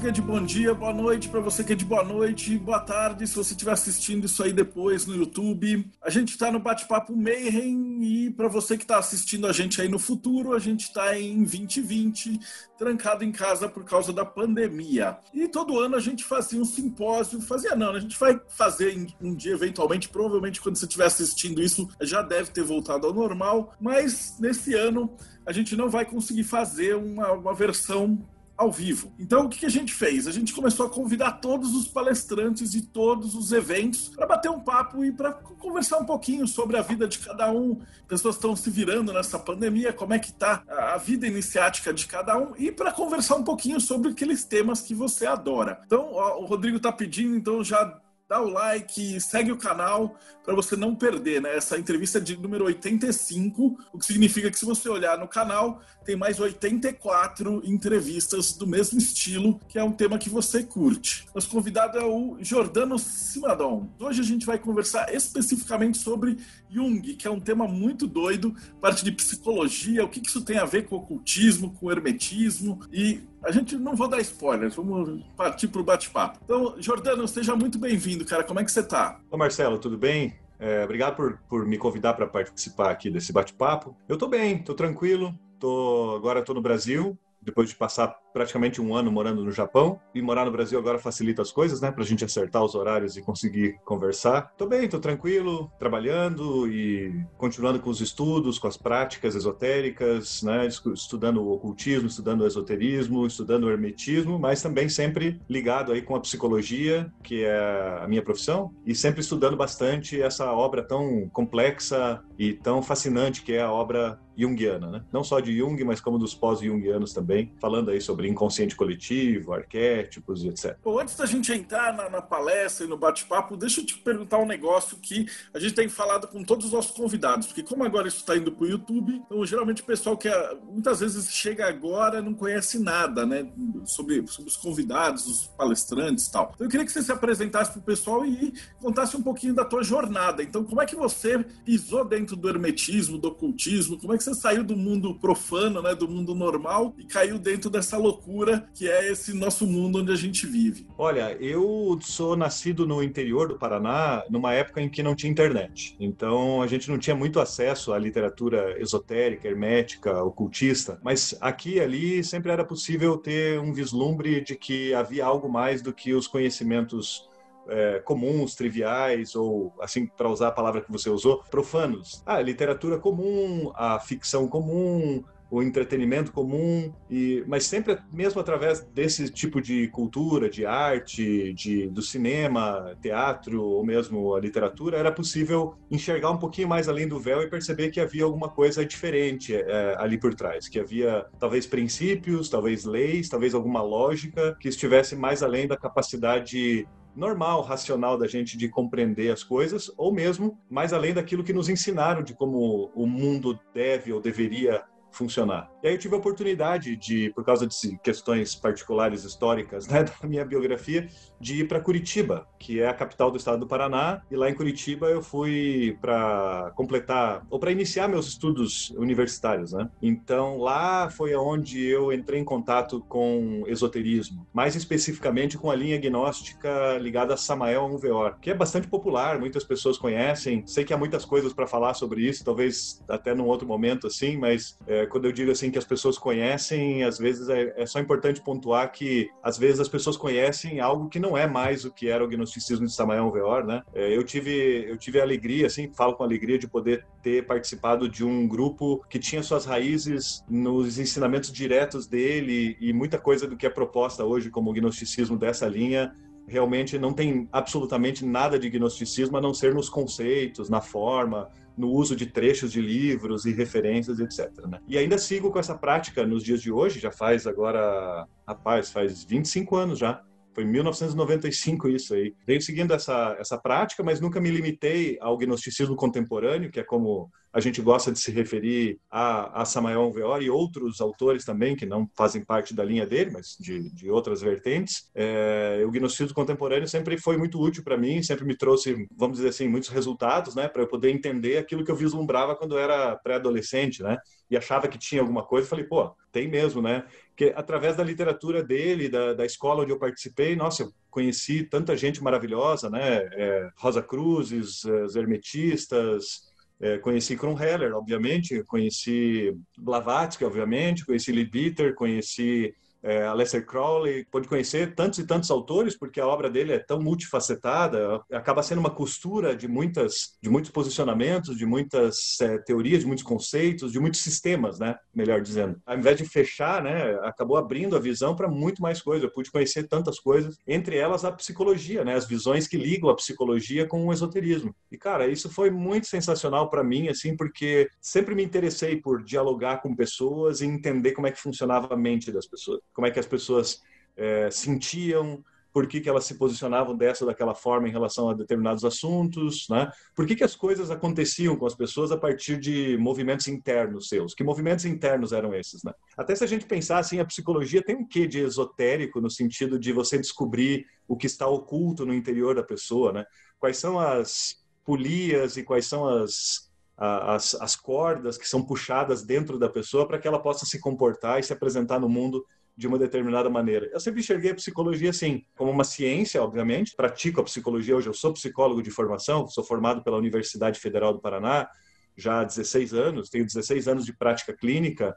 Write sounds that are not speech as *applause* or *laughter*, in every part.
que é de bom dia, boa noite para você que é de boa noite, boa tarde se você estiver assistindo isso aí depois no YouTube. A gente está no bate-papo Mayhem e para você que está assistindo a gente aí no futuro, a gente está em 2020, trancado em casa por causa da pandemia. E todo ano a gente fazia um simpósio, fazia não, a gente vai fazer um dia eventualmente, provavelmente quando você estiver assistindo isso já deve ter voltado ao normal, mas nesse ano a gente não vai conseguir fazer uma, uma versão ao vivo. Então, o que a gente fez? A gente começou a convidar todos os palestrantes de todos os eventos para bater um papo e para conversar um pouquinho sobre a vida de cada um. Pessoas estão se virando nessa pandemia, como é que está a vida iniciática de cada um e para conversar um pouquinho sobre aqueles temas que você adora. Então, ó, o Rodrigo está pedindo, então já dá o like, segue o canal para você não perder, né? Essa entrevista é de número 85, o que significa que se você olhar no canal, tem mais 84 entrevistas do mesmo estilo, que é um tema que você curte. Nosso convidado é o Jordano Simadon. Hoje a gente vai conversar especificamente sobre Jung, que é um tema muito doido, parte de psicologia, o que isso tem a ver com ocultismo, com hermetismo e a gente não vou dar spoilers, vamos partir para o bate-papo. Então, Jordano, seja muito bem-vindo, cara. Como é que você está? Ô Marcelo, tudo bem? É, obrigado por, por me convidar para participar aqui desse bate-papo. Eu estou bem, estou tranquilo. Tô, agora estou no Brasil, depois de passar praticamente um ano morando no Japão e morar no Brasil agora facilita as coisas, né, para a gente acertar os horários e conseguir conversar. Tô bem, tô tranquilo, trabalhando e continuando com os estudos, com as práticas esotéricas, né, estudando o ocultismo, estudando o esoterismo, estudando o hermetismo, mas também sempre ligado aí com a psicologia, que é a minha profissão, e sempre estudando bastante essa obra tão complexa e tão fascinante que é a obra junguiana, né? Não só de Jung, mas como dos pós-jungianos também, falando aí sobre inconsciente coletivo, arquétipos e etc. Bom, antes da gente entrar na, na palestra e no bate-papo, deixa eu te perguntar um negócio que a gente tem falado com todos os nossos convidados, porque como agora isso está indo para o YouTube, então geralmente o pessoal que é, muitas vezes chega agora não conhece nada, né, sobre, sobre os convidados, os palestrantes e tal. Então eu queria que você se apresentasse para o pessoal e contasse um pouquinho da tua jornada. Então, como é que você pisou dentro do hermetismo, do ocultismo? Como é que você saiu do mundo profano, né, do mundo normal e caiu dentro dessa loucura que é esse nosso mundo onde a gente vive. Olha, eu sou nascido no interior do Paraná, numa época em que não tinha internet. Então a gente não tinha muito acesso à literatura esotérica, hermética, ocultista. Mas aqui e ali sempre era possível ter um vislumbre de que havia algo mais do que os conhecimentos é, comuns, triviais, ou, assim, para usar a palavra que você usou, profanos. A literatura comum, a ficção comum, o entretenimento comum, e, mas sempre mesmo através desse tipo de cultura, de arte, de, do cinema, teatro ou mesmo a literatura, era possível enxergar um pouquinho mais além do véu e perceber que havia alguma coisa diferente é, ali por trás, que havia talvez princípios, talvez leis, talvez alguma lógica que estivesse mais além da capacidade normal, racional da gente de compreender as coisas, ou mesmo mais além daquilo que nos ensinaram de como o mundo deve ou deveria funcionar. E aí eu tive a oportunidade de, por causa de questões particulares históricas né, *laughs* da minha biografia, de ir para Curitiba, que é a capital do estado do Paraná. E lá em Curitiba eu fui para completar, ou para iniciar meus estudos universitários, né? Então lá foi onde eu entrei em contato com esoterismo, mais especificamente com a linha gnóstica ligada a Samael Unveor, que é bastante popular, muitas pessoas conhecem. Sei que há muitas coisas para falar sobre isso, talvez até num outro momento assim, mas é, quando eu digo assim que as pessoas conhecem, às vezes é, é só importante pontuar que às vezes as pessoas conhecem algo que não é mais o que era o gnosticismo de Samael Veor, né? É, eu tive eu tive a alegria, assim, falo com alegria de poder ter participado de um grupo que tinha suas raízes nos ensinamentos diretos dele e muita coisa do que é proposta hoje como gnosticismo dessa linha realmente não tem absolutamente nada de gnosticismo a não ser nos conceitos, na forma, no uso de trechos de livros e referências, etc. Né? E ainda sigo com essa prática nos dias de hoje, já faz agora, rapaz, faz 25 anos já Foi em 1995 isso aí. Venho seguindo essa, essa prática, mas nunca me limitei ao gnosticismo contemporâneo, que é como a gente gosta de se referir a, a Samael Veor e outros autores também, que não fazem parte da linha dele, mas de, de outras vertentes. É, o gnosticismo contemporâneo sempre foi muito útil para mim, sempre me trouxe, vamos dizer assim, muitos resultados, né, para eu poder entender aquilo que eu vislumbrava quando eu era pré-adolescente, né, e achava que tinha alguma coisa. Falei, pô, tem mesmo, né? Que através da literatura dele, da, da escola onde eu participei, nossa, eu conheci tanta gente maravilhosa, né? É, Rosa Cruzes, os hermetistas, é, conheci Kronheller, obviamente, conheci Blavatsky, obviamente, conheci Leadbeater, conheci é, Aleister Crowley, pode conhecer tantos e tantos autores, porque a obra dele é tão multifacetada, acaba sendo uma costura de muitas, de muitos posicionamentos, de muitas é, teorias, de muitos conceitos, de muitos sistemas, né? Melhor dizendo. Ao invés de fechar, né? Acabou abrindo a visão para muito mais coisas. Eu pude conhecer tantas coisas, entre elas a psicologia, né? As visões que ligam a psicologia com o esoterismo. E cara, isso foi muito sensacional para mim, assim, porque sempre me interessei por dialogar com pessoas e entender como é que funcionava a mente das pessoas como é que as pessoas é, sentiam, por que, que elas se posicionavam dessa ou daquela forma em relação a determinados assuntos, né? Por que, que as coisas aconteciam com as pessoas a partir de movimentos internos seus? Que movimentos internos eram esses, né? Até se a gente pensar assim, a psicologia tem um quê de esotérico no sentido de você descobrir o que está oculto no interior da pessoa, né? Quais são as polias e quais são as as, as cordas que são puxadas dentro da pessoa para que ela possa se comportar e se apresentar no mundo de uma determinada maneira. Eu sempre enxerguei a psicologia assim, como uma ciência, obviamente. Pratico a psicologia hoje, eu sou psicólogo de formação, sou formado pela Universidade Federal do Paraná já há 16 anos, tenho 16 anos de prática clínica.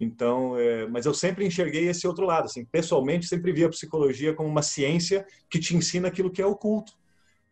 Então, é, mas eu sempre enxerguei esse outro lado, assim, pessoalmente sempre vi a psicologia como uma ciência que te ensina aquilo que é oculto.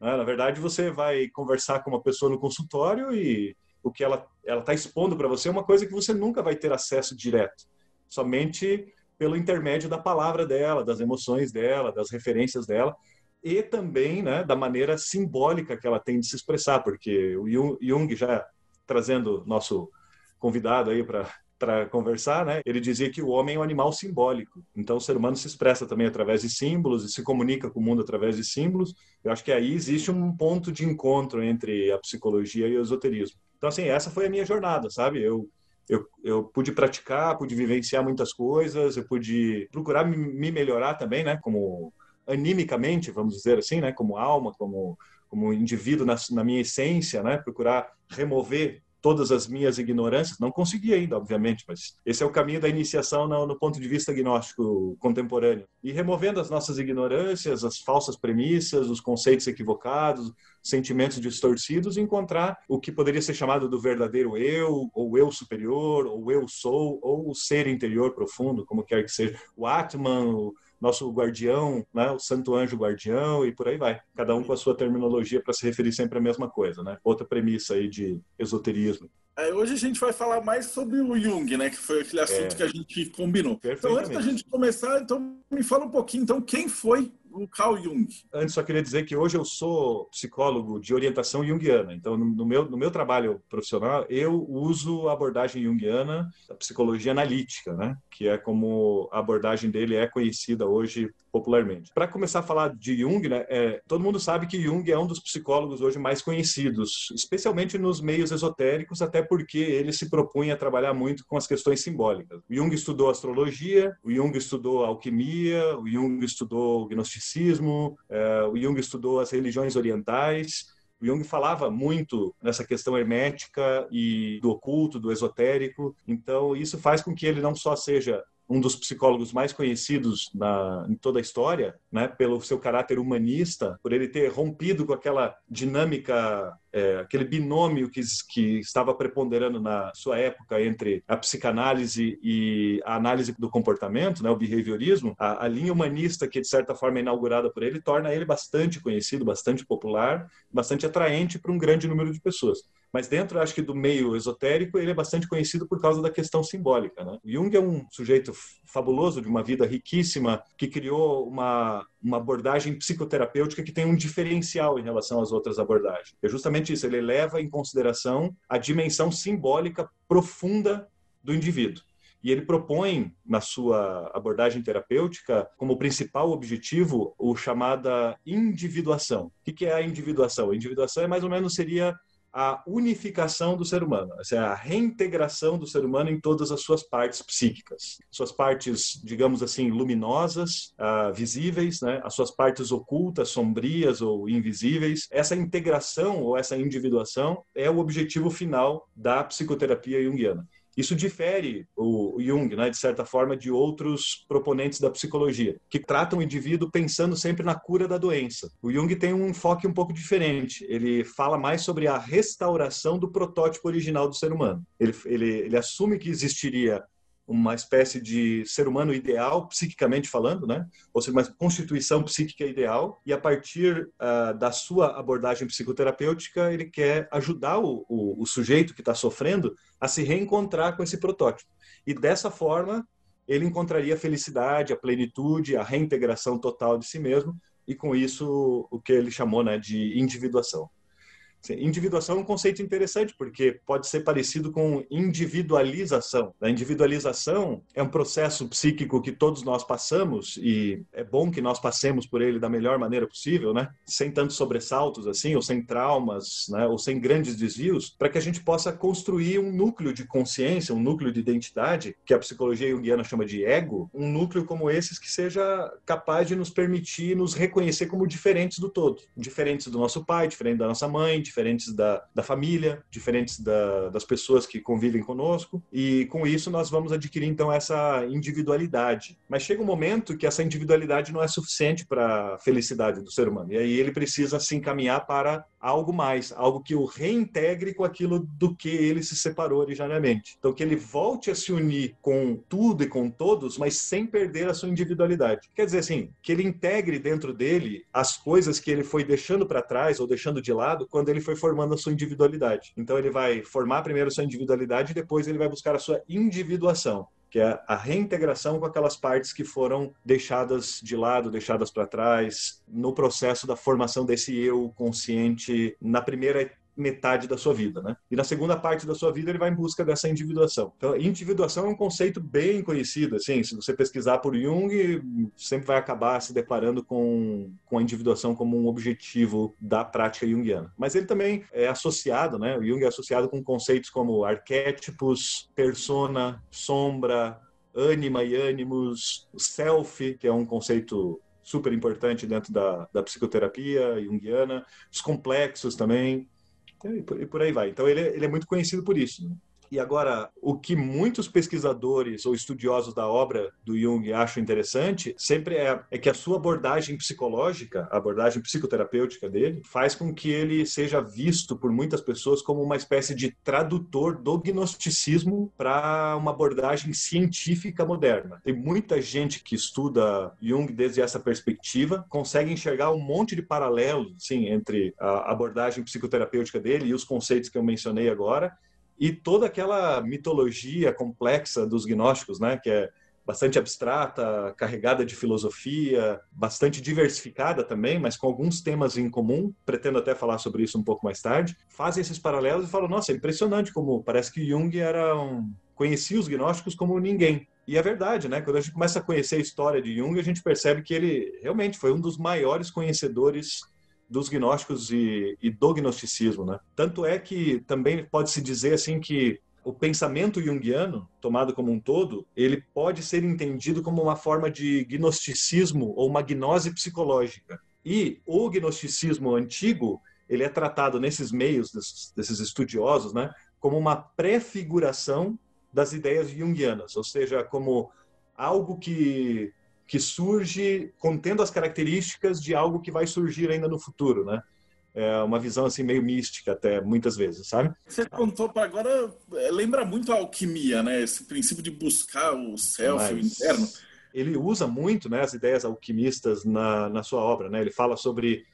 Né? Na verdade, você vai conversar com uma pessoa no consultório e o que ela ela está expondo para você é uma coisa que você nunca vai ter acesso direto. Somente pelo intermédio da palavra dela, das emoções dela, das referências dela e também né, da maneira simbólica que ela tem de se expressar, porque o Jung, já trazendo nosso convidado aí para para conversar, né? Ele dizia que o homem é um animal simbólico. Então o ser humano se expressa também através de símbolos e se comunica com o mundo através de símbolos. Eu acho que aí existe um ponto de encontro entre a psicologia e o esoterismo. Então assim, essa foi a minha jornada, sabe? Eu eu, eu pude praticar, pude vivenciar muitas coisas, eu pude procurar me melhorar também, né? Como animicamente, vamos dizer assim, né? Como alma, como como indivíduo na, na minha essência, né? Procurar remover todas as minhas ignorâncias. Não consegui ainda, obviamente, mas esse é o caminho da iniciação no, no, ponto de vista agnóstico contemporâneo. E removendo as nossas ignorâncias, as falsas premissas, os conceitos equivocados, sentimentos distorcidos, encontrar o que poderia ser chamado do verdadeiro eu, ou eu superior, ou eu sou, ou o ser interior profundo, como quer que seja. O Atman, o nosso guardião, né, o santo anjo guardião e por aí vai. Cada um com a sua terminologia para se referir sempre à mesma coisa, né? Outra premissa aí de esoterismo. É, hoje a gente vai falar mais sobre o Jung, né? Que foi aquele assunto é. que a gente combinou. Então, antes da gente começar, então me fala um pouquinho, então, quem foi o Carl Jung. Antes, só queria dizer que hoje eu sou psicólogo de orientação junguiana. Então, no meu, no meu trabalho profissional, eu uso a abordagem junguiana, a psicologia analítica, né? que é como a abordagem dele é conhecida hoje popularmente. Para começar a falar de Jung, né, é, todo mundo sabe que Jung é um dos psicólogos hoje mais conhecidos, especialmente nos meios esotéricos, até porque ele se propunha a trabalhar muito com as questões simbólicas. O Jung estudou astrologia, o Jung estudou alquimia, o Jung estudou gnosticismo, é, o Jung estudou as religiões orientais. O Jung falava muito nessa questão hermética e do oculto, do esotérico. Então, isso faz com que ele não só seja um dos psicólogos mais conhecidos na, em toda a história, né, pelo seu caráter humanista, por ele ter rompido com aquela dinâmica, é, aquele binômio que, que estava preponderando na sua época entre a psicanálise e a análise do comportamento, né, o behaviorismo, a, a linha humanista que de certa forma é inaugurada por ele torna ele bastante conhecido, bastante popular, bastante atraente para um grande número de pessoas. Mas dentro, acho que do meio esotérico, ele é bastante conhecido por causa da questão simbólica. Né? Jung é um sujeito fabuloso, de uma vida riquíssima, que criou uma, uma abordagem psicoterapêutica que tem um diferencial em relação às outras abordagens. É justamente isso, ele leva em consideração a dimensão simbólica profunda do indivíduo. E ele propõe, na sua abordagem terapêutica, como principal objetivo, o chamada individuação. O que é a individuação? A individuação é mais ou menos seria a unificação do ser humano, essa é a reintegração do ser humano em todas as suas partes psíquicas, suas partes, digamos assim, luminosas, uh, visíveis, né? as suas partes ocultas, sombrias ou invisíveis. Essa integração ou essa individuação é o objetivo final da psicoterapia junguiana. Isso difere o Jung, né, de certa forma, de outros proponentes da psicologia, que tratam o indivíduo pensando sempre na cura da doença. O Jung tem um enfoque um pouco diferente. Ele fala mais sobre a restauração do protótipo original do ser humano. Ele, ele, ele assume que existiria uma espécie de ser humano ideal, psiquicamente falando, né? ou seja, uma constituição psíquica ideal, e a partir uh, da sua abordagem psicoterapêutica, ele quer ajudar o, o, o sujeito que está sofrendo a se reencontrar com esse protótipo. E dessa forma, ele encontraria a felicidade, a plenitude, a reintegração total de si mesmo, e com isso o que ele chamou né, de individuação. Individuação é um conceito interessante porque pode ser parecido com individualização. A individualização é um processo psíquico que todos nós passamos e é bom que nós passemos por ele da melhor maneira possível, né? Sem tantos sobressaltos assim, ou sem traumas, né? Ou sem grandes desvios, para que a gente possa construir um núcleo de consciência, um núcleo de identidade, que a psicologia junguiana chama de ego, um núcleo como esses que seja capaz de nos permitir nos reconhecer como diferentes do todo, diferentes do nosso pai, diferente da nossa mãe, diferentes da, da família, diferentes da, das pessoas que convivem conosco, e com isso nós vamos adquirir então essa individualidade. Mas chega um momento que essa individualidade não é suficiente para a felicidade do ser humano, e aí ele precisa se encaminhar para algo mais, algo que o reintegre com aquilo do que ele se separou originariamente. Então, que ele volte a se unir com tudo e com todos, mas sem perder a sua individualidade. Quer dizer assim, que ele integre dentro dele as coisas que ele foi deixando para trás ou deixando de lado quando ele foi formando a sua individualidade. Então ele vai formar primeiro a sua individualidade e depois ele vai buscar a sua individuação que é a reintegração com aquelas partes que foram deixadas de lado, deixadas para trás, no processo da formação desse eu consciente na primeira metade da sua vida, né? E na segunda parte da sua vida ele vai em busca dessa individuação. Então, individuação é um conceito bem conhecido, assim, se você pesquisar por Jung, sempre vai acabar se deparando com, com a individuação como um objetivo da prática junguiana. Mas ele também é associado, né? O Jung é associado com conceitos como arquétipos, persona, sombra, ânima e ânimos, self, que é um conceito super importante dentro da, da psicoterapia junguiana, os complexos também, e por, aí vai. Então ele, ele é muito conhecido por isso. Né? E agora, o que muitos pesquisadores ou estudiosos da obra do Jung acham interessante sempre é, é, que a sua abordagem psicológica, a abordagem psicoterapêutica dele, faz com que ele seja visto por muitas pessoas como uma espécie de tradutor do gnosticismo para uma abordagem científica moderna. Tem muita gente que estuda Jung desde essa perspectiva, consegue enxergar um monte de paralelos sim, entre a abordagem psicoterapêutica dele e os conceitos que eu mencionei agora e toda aquela mitologia complexa dos gnósticos, né, que é bastante abstrata, carregada de filosofia, bastante diversificada também, mas com alguns temas em comum. Pretendo até falar sobre isso um pouco mais tarde. Fazem esses paralelos e falam: nossa, é impressionante como parece que Jung era um... conhecia os gnósticos como ninguém. E é verdade, né? Quando a gente começa a conhecer a história de Jung, a gente percebe que ele realmente foi um dos maiores conhecedores dos gnósticos e, e do gnosticismo, né? Tanto é que também pode-se dizer assim que o pensamento junguiano, tomado como um todo, ele pode ser entendido como uma forma de gnosticismo ou uma gnose psicológica. E o gnosticismo antigo, ele é tratado nesses meios desses, desses estudiosos, né, como uma prefiguração das ideias junguianas, ou seja, como algo que que surge contendo as características de algo que vai surgir ainda no futuro, né? É uma visão assim meio mística até muitas vezes, sabe? Você contou para agora, é, lembra muito a alquimia, né? Esse princípio de buscar o self, Mas... o interno. Ele usa muito né, as ideias alquimistas na, na sua obra, né? Ele fala sobre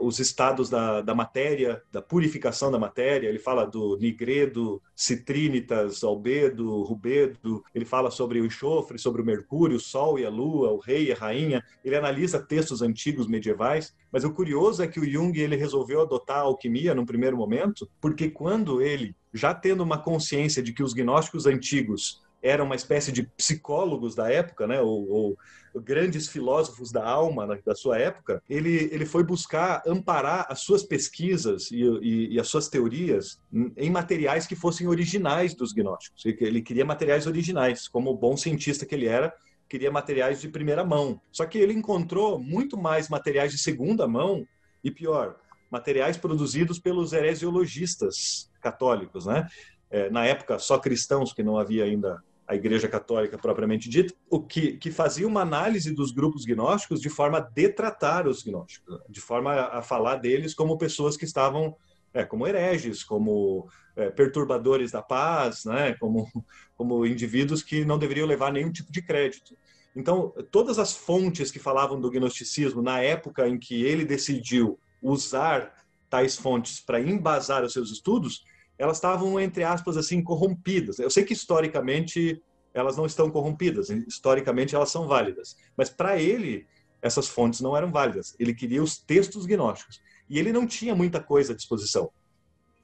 os estados da, da matéria, da purificação da matéria. Ele fala do nigredo, citrinitas, albedo, rubedo. Ele fala sobre o enxofre, sobre o mercúrio, o sol e a lua, o rei e a rainha. Ele analisa textos antigos medievais. Mas o curioso é que o Jung ele resolveu adotar a alquimia num primeiro momento, porque quando ele, já tendo uma consciência de que os gnósticos antigos eram uma espécie de psicólogos da época, né? ou, ou grandes filósofos da alma né, da sua época, ele, ele foi buscar amparar as suas pesquisas e, e, e, as suas teorias em materiais que fossem originais dos gnósticos. Ele queria materiais originais, como o bom cientista que ele era, queria materiais de primeira mão. Só que ele encontrou muito mais materiais de segunda mão e pior, materiais produzidos pelos heresiologistas católicos, né? É, na época só cristãos que não havia ainda a Igreja Católica propriamente dita, o que, que fazia uma análise dos grupos gnósticos de forma a detratar os gnósticos, de forma a, a falar deles como pessoas que estavam é, como hereges, como é, perturbadores da paz, né, como, como indivíduos que não deveriam levar nenhum tipo de crédito. Então, todas as fontes que falavam do gnosticismo na época em que ele decidiu usar tais fontes para embasar os seus estudos, elas estavam, entre aspas, assim, corrompidas. Eu sei que historicamente elas não estão corrompidas, historicamente elas são válidas. Mas para ele, essas fontes não eram válidas. Ele queria os textos gnósticos. E ele não tinha muita coisa à disposição.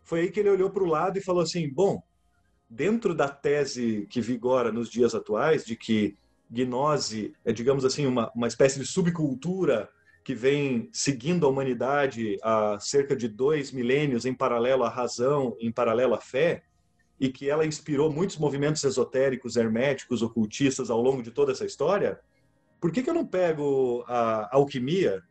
Foi aí que ele olhou para o lado e falou assim: bom, dentro da tese que vigora nos dias atuais, de que gnose é, digamos assim, uma, uma espécie de subcultura que vem seguindo a humanidade há cerca de dois milênios em paralelo à razão, em paralelo à fé, e que ela inspirou muitos movimentos esotéricos, herméticos, ocultistas ao longo de toda essa história, por que, que eu não pego a alquimia,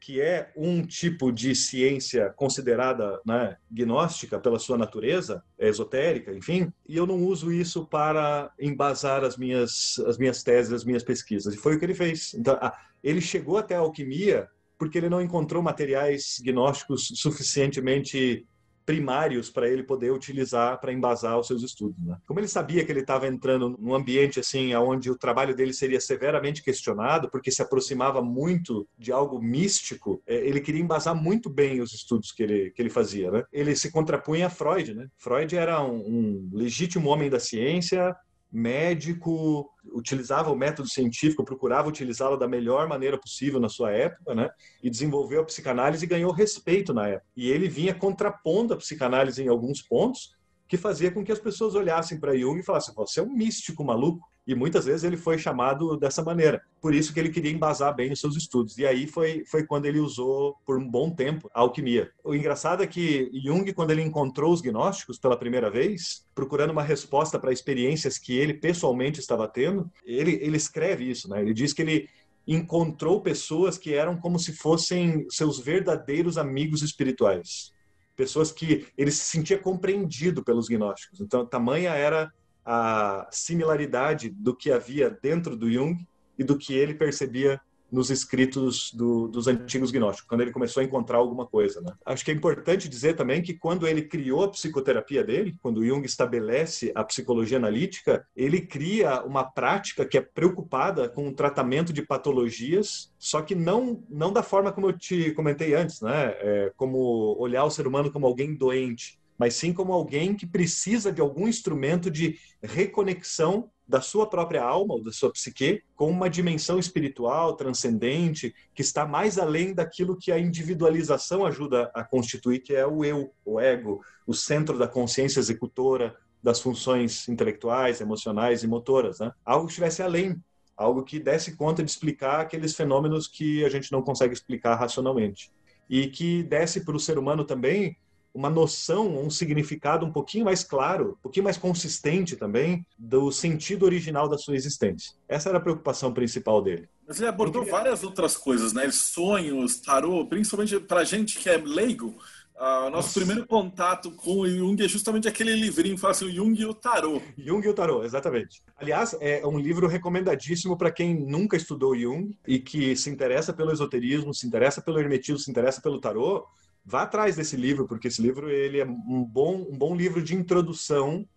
que é um tipo de ciência considerada né, gnóstica pela sua natureza, esotérica, enfim, e eu não uso isso para embasar as minhas, as minhas teses, as minhas pesquisas. E foi o que ele fez. Então, ele chegou até a alquimia porque ele não encontrou materiais gnósticos suficientemente primários para ele poder utilizar para embasar os seus estudos. Né? Como ele sabia que ele estava entrando num ambiente assim, onde o trabalho dele seria severamente questionado, porque se aproximava muito de algo místico, é, ele queria embasar muito bem os estudos que ele, que ele fazia. Né? Ele se contrapunha a Freud. Né? Freud era um, um legítimo homem da ciência, médico, utilizava o método científico, procurava utilizá-lo da melhor maneira possível na sua época, né? E desenvolveu a psicanálise e ganhou respeito na época. E ele vinha contrapondo a psicanálise em alguns pontos, que fazia com que as pessoas olhassem para Jung e falassem: "Você é um místico maluco". E muitas vezes ele foi chamado dessa maneira. Por isso que ele queria embasar bem os seus estudos. E aí foi, foi quando ele usou, por um bom tempo, a alquimia. O engraçado é que Jung, quando ele encontrou os gnósticos pela primeira vez, procurando uma resposta para experiências que ele pessoalmente estava tendo, ele, ele escreve isso. Né? Ele diz que ele encontrou pessoas que eram como se fossem seus verdadeiros amigos espirituais pessoas que ele se sentia compreendido pelos gnósticos. Então, tamanha era a similaridade do que havia dentro do Jung e do que ele percebia nos escritos do, dos antigos gnósticos, quando ele começou a encontrar alguma coisa. Né? Acho que é importante dizer também que quando ele criou a psicoterapia dele, quando Jung estabelece a psicologia analítica, ele cria uma prática que é preocupada com o tratamento de patologias, só que não, não da forma como eu te comentei antes, né? É, como olhar o ser humano como alguém doente, mas sim como alguém que precisa de algum instrumento de reconexão da sua própria alma ou da sua psique com uma dimensão espiritual transcendente que está mais além daquilo que a individualização ajuda a constituir, que é o eu, o ego, o centro da consciência executora das funções intelectuais, emocionais e motoras, né? Algo que estivesse além, algo que desse conta de explicar aqueles fenômenos que a gente não consegue explicar racionalmente e que desse para o ser humano também uma noção, um significado um pouquinho mais claro, um pouquinho mais consistente também do sentido original da sua existência. Essa era a preocupação principal dele. Mas ele abordou várias outras coisas, né? Sonhos, tarô, principalmente para gente que é leigo. Uh, nosso Nossa. primeiro contato com o Jung é justamente aquele livrinho que fala assim, o Jung e o Tarô. Jung e o Tarô, exatamente. Aliás, é um livro recomendadíssimo para quem nunca estudou Jung e que se interessa pelo esoterismo, se interessa pelo hermetismo, se interessa pelo tarô vá atrás desse livro, porque esse livro ele é um bom, um bom livro de introdução,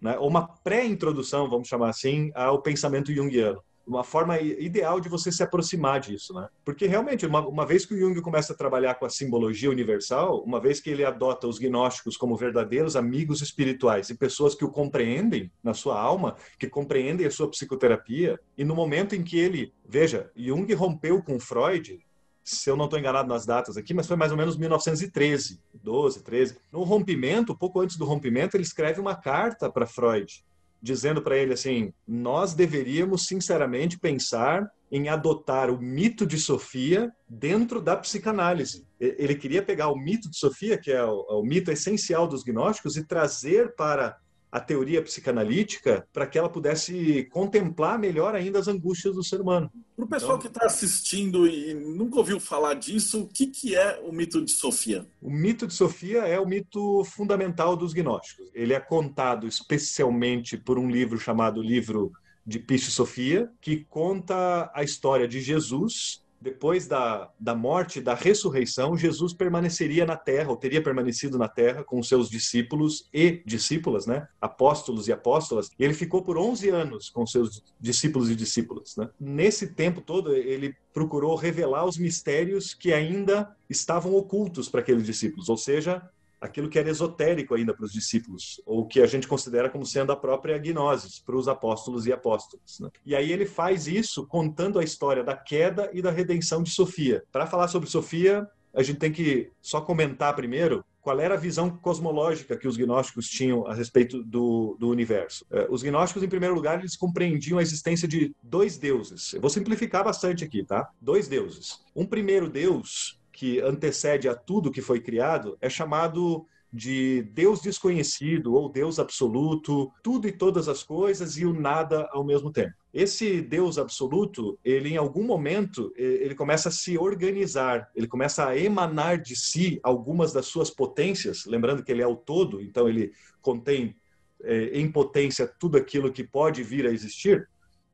né, ou uma pré-introdução, vamos chamar assim, ao pensamento junguiano. Uma forma ideal de você se aproximar disso, né? Porque realmente, uma, uma vez que o Jung começa a trabalhar com a simbologia universal, uma vez que ele adota os gnósticos como verdadeiros amigos espirituais e pessoas que o compreendem na sua alma, que compreendem a sua psicoterapia, e no momento em que ele, veja, Jung rompeu com Freud se eu não estou enganado nas datas aqui, mas foi mais ou menos 1913, 12, 13. No rompimento, pouco antes do rompimento, ele escreve uma carta para Freud, dizendo para ele assim: nós deveríamos sinceramente pensar em adotar o mito de Sofia dentro da psicanálise. Ele queria pegar o mito de Sofia, que é o, o mito essencial dos gnósticos, e trazer para a teoria psicanalítica para que ela pudesse contemplar melhor ainda as angústias do ser humano. Para o pessoal então, que está assistindo e nunca ouviu falar disso, o que, que é o mito de Sofia? O mito de Sofia é o mito fundamental dos gnósticos. Ele é contado especialmente por um livro chamado Livro de Piche Sofia, que conta a história de Jesus depois da, da morte, da ressurreição, Jesus permaneceria na terra, ou teria permanecido na terra com seus discípulos e discípulas, né? apóstolos e apóstolas, e ele ficou por 11 anos com seus discípulos e discípulas. Né? Nesse tempo todo, ele procurou revelar os mistérios que ainda estavam ocultos para aqueles discípulos, ou seja, aquilo que era esotérico ainda para os discípulos, ou que a gente considera como sendo a própria gnose para os apóstolos e apóstolas. Né? E aí ele faz isso contando a história da queda e da redenção de Sofia. Para falar sobre Sofia, a gente tem que só comentar primeiro qual era a visão cosmológica que os gnósticos tinham a respeito do, do universo. É, os gnósticos, em primeiro lugar, eles compreendiam a existência de dois deuses. Eu vou simplificar bastante aqui, tá? Dois deuses. Um primeiro deus que antecede a tudo que foi criado é chamado de Deus desconhecido ou Deus absoluto, tudo e todas as coisas e o nada ao mesmo tempo. Esse Deus absoluto, ele em algum momento, ele começa a se organizar, ele começa a emanar de si algumas das suas potências, lembrando que ele é o todo, então ele contém é, em potência tudo aquilo que pode vir a existir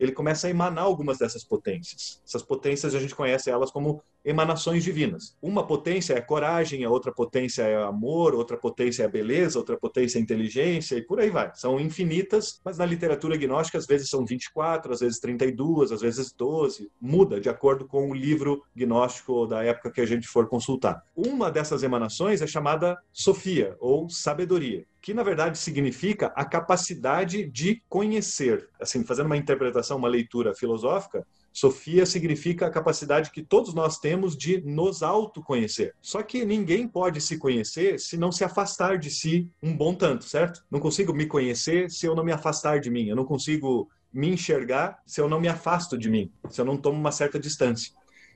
ele começa a emanar algumas dessas potências. Essas potências a gente conhece elas como emanações divinas. Uma potência é coragem, a outra potência é amor, outra potência é beleza, outra potência é inteligência e por aí vai. São infinitas, mas na literatura gnóstica às vezes são 24, às vezes 32, às vezes 12. Muda de acordo com o livro gnóstico da época que a gente for consultar. Uma dessas emanações é chamada Sofia ou sabedoria que na verdade significa a capacidade de conhecer. Assim, fazendo uma interpretação, uma leitura filosófica, Sofia significa a capacidade que todos nós temos de nos autoconhecer. Só que ninguém pode se conhecer se não se afastar de si um bom tanto, certo? Não consigo me conhecer se eu não me afastar de mim. Eu não consigo me enxergar se eu não me afasto de mim, se eu não tomo uma certa distância.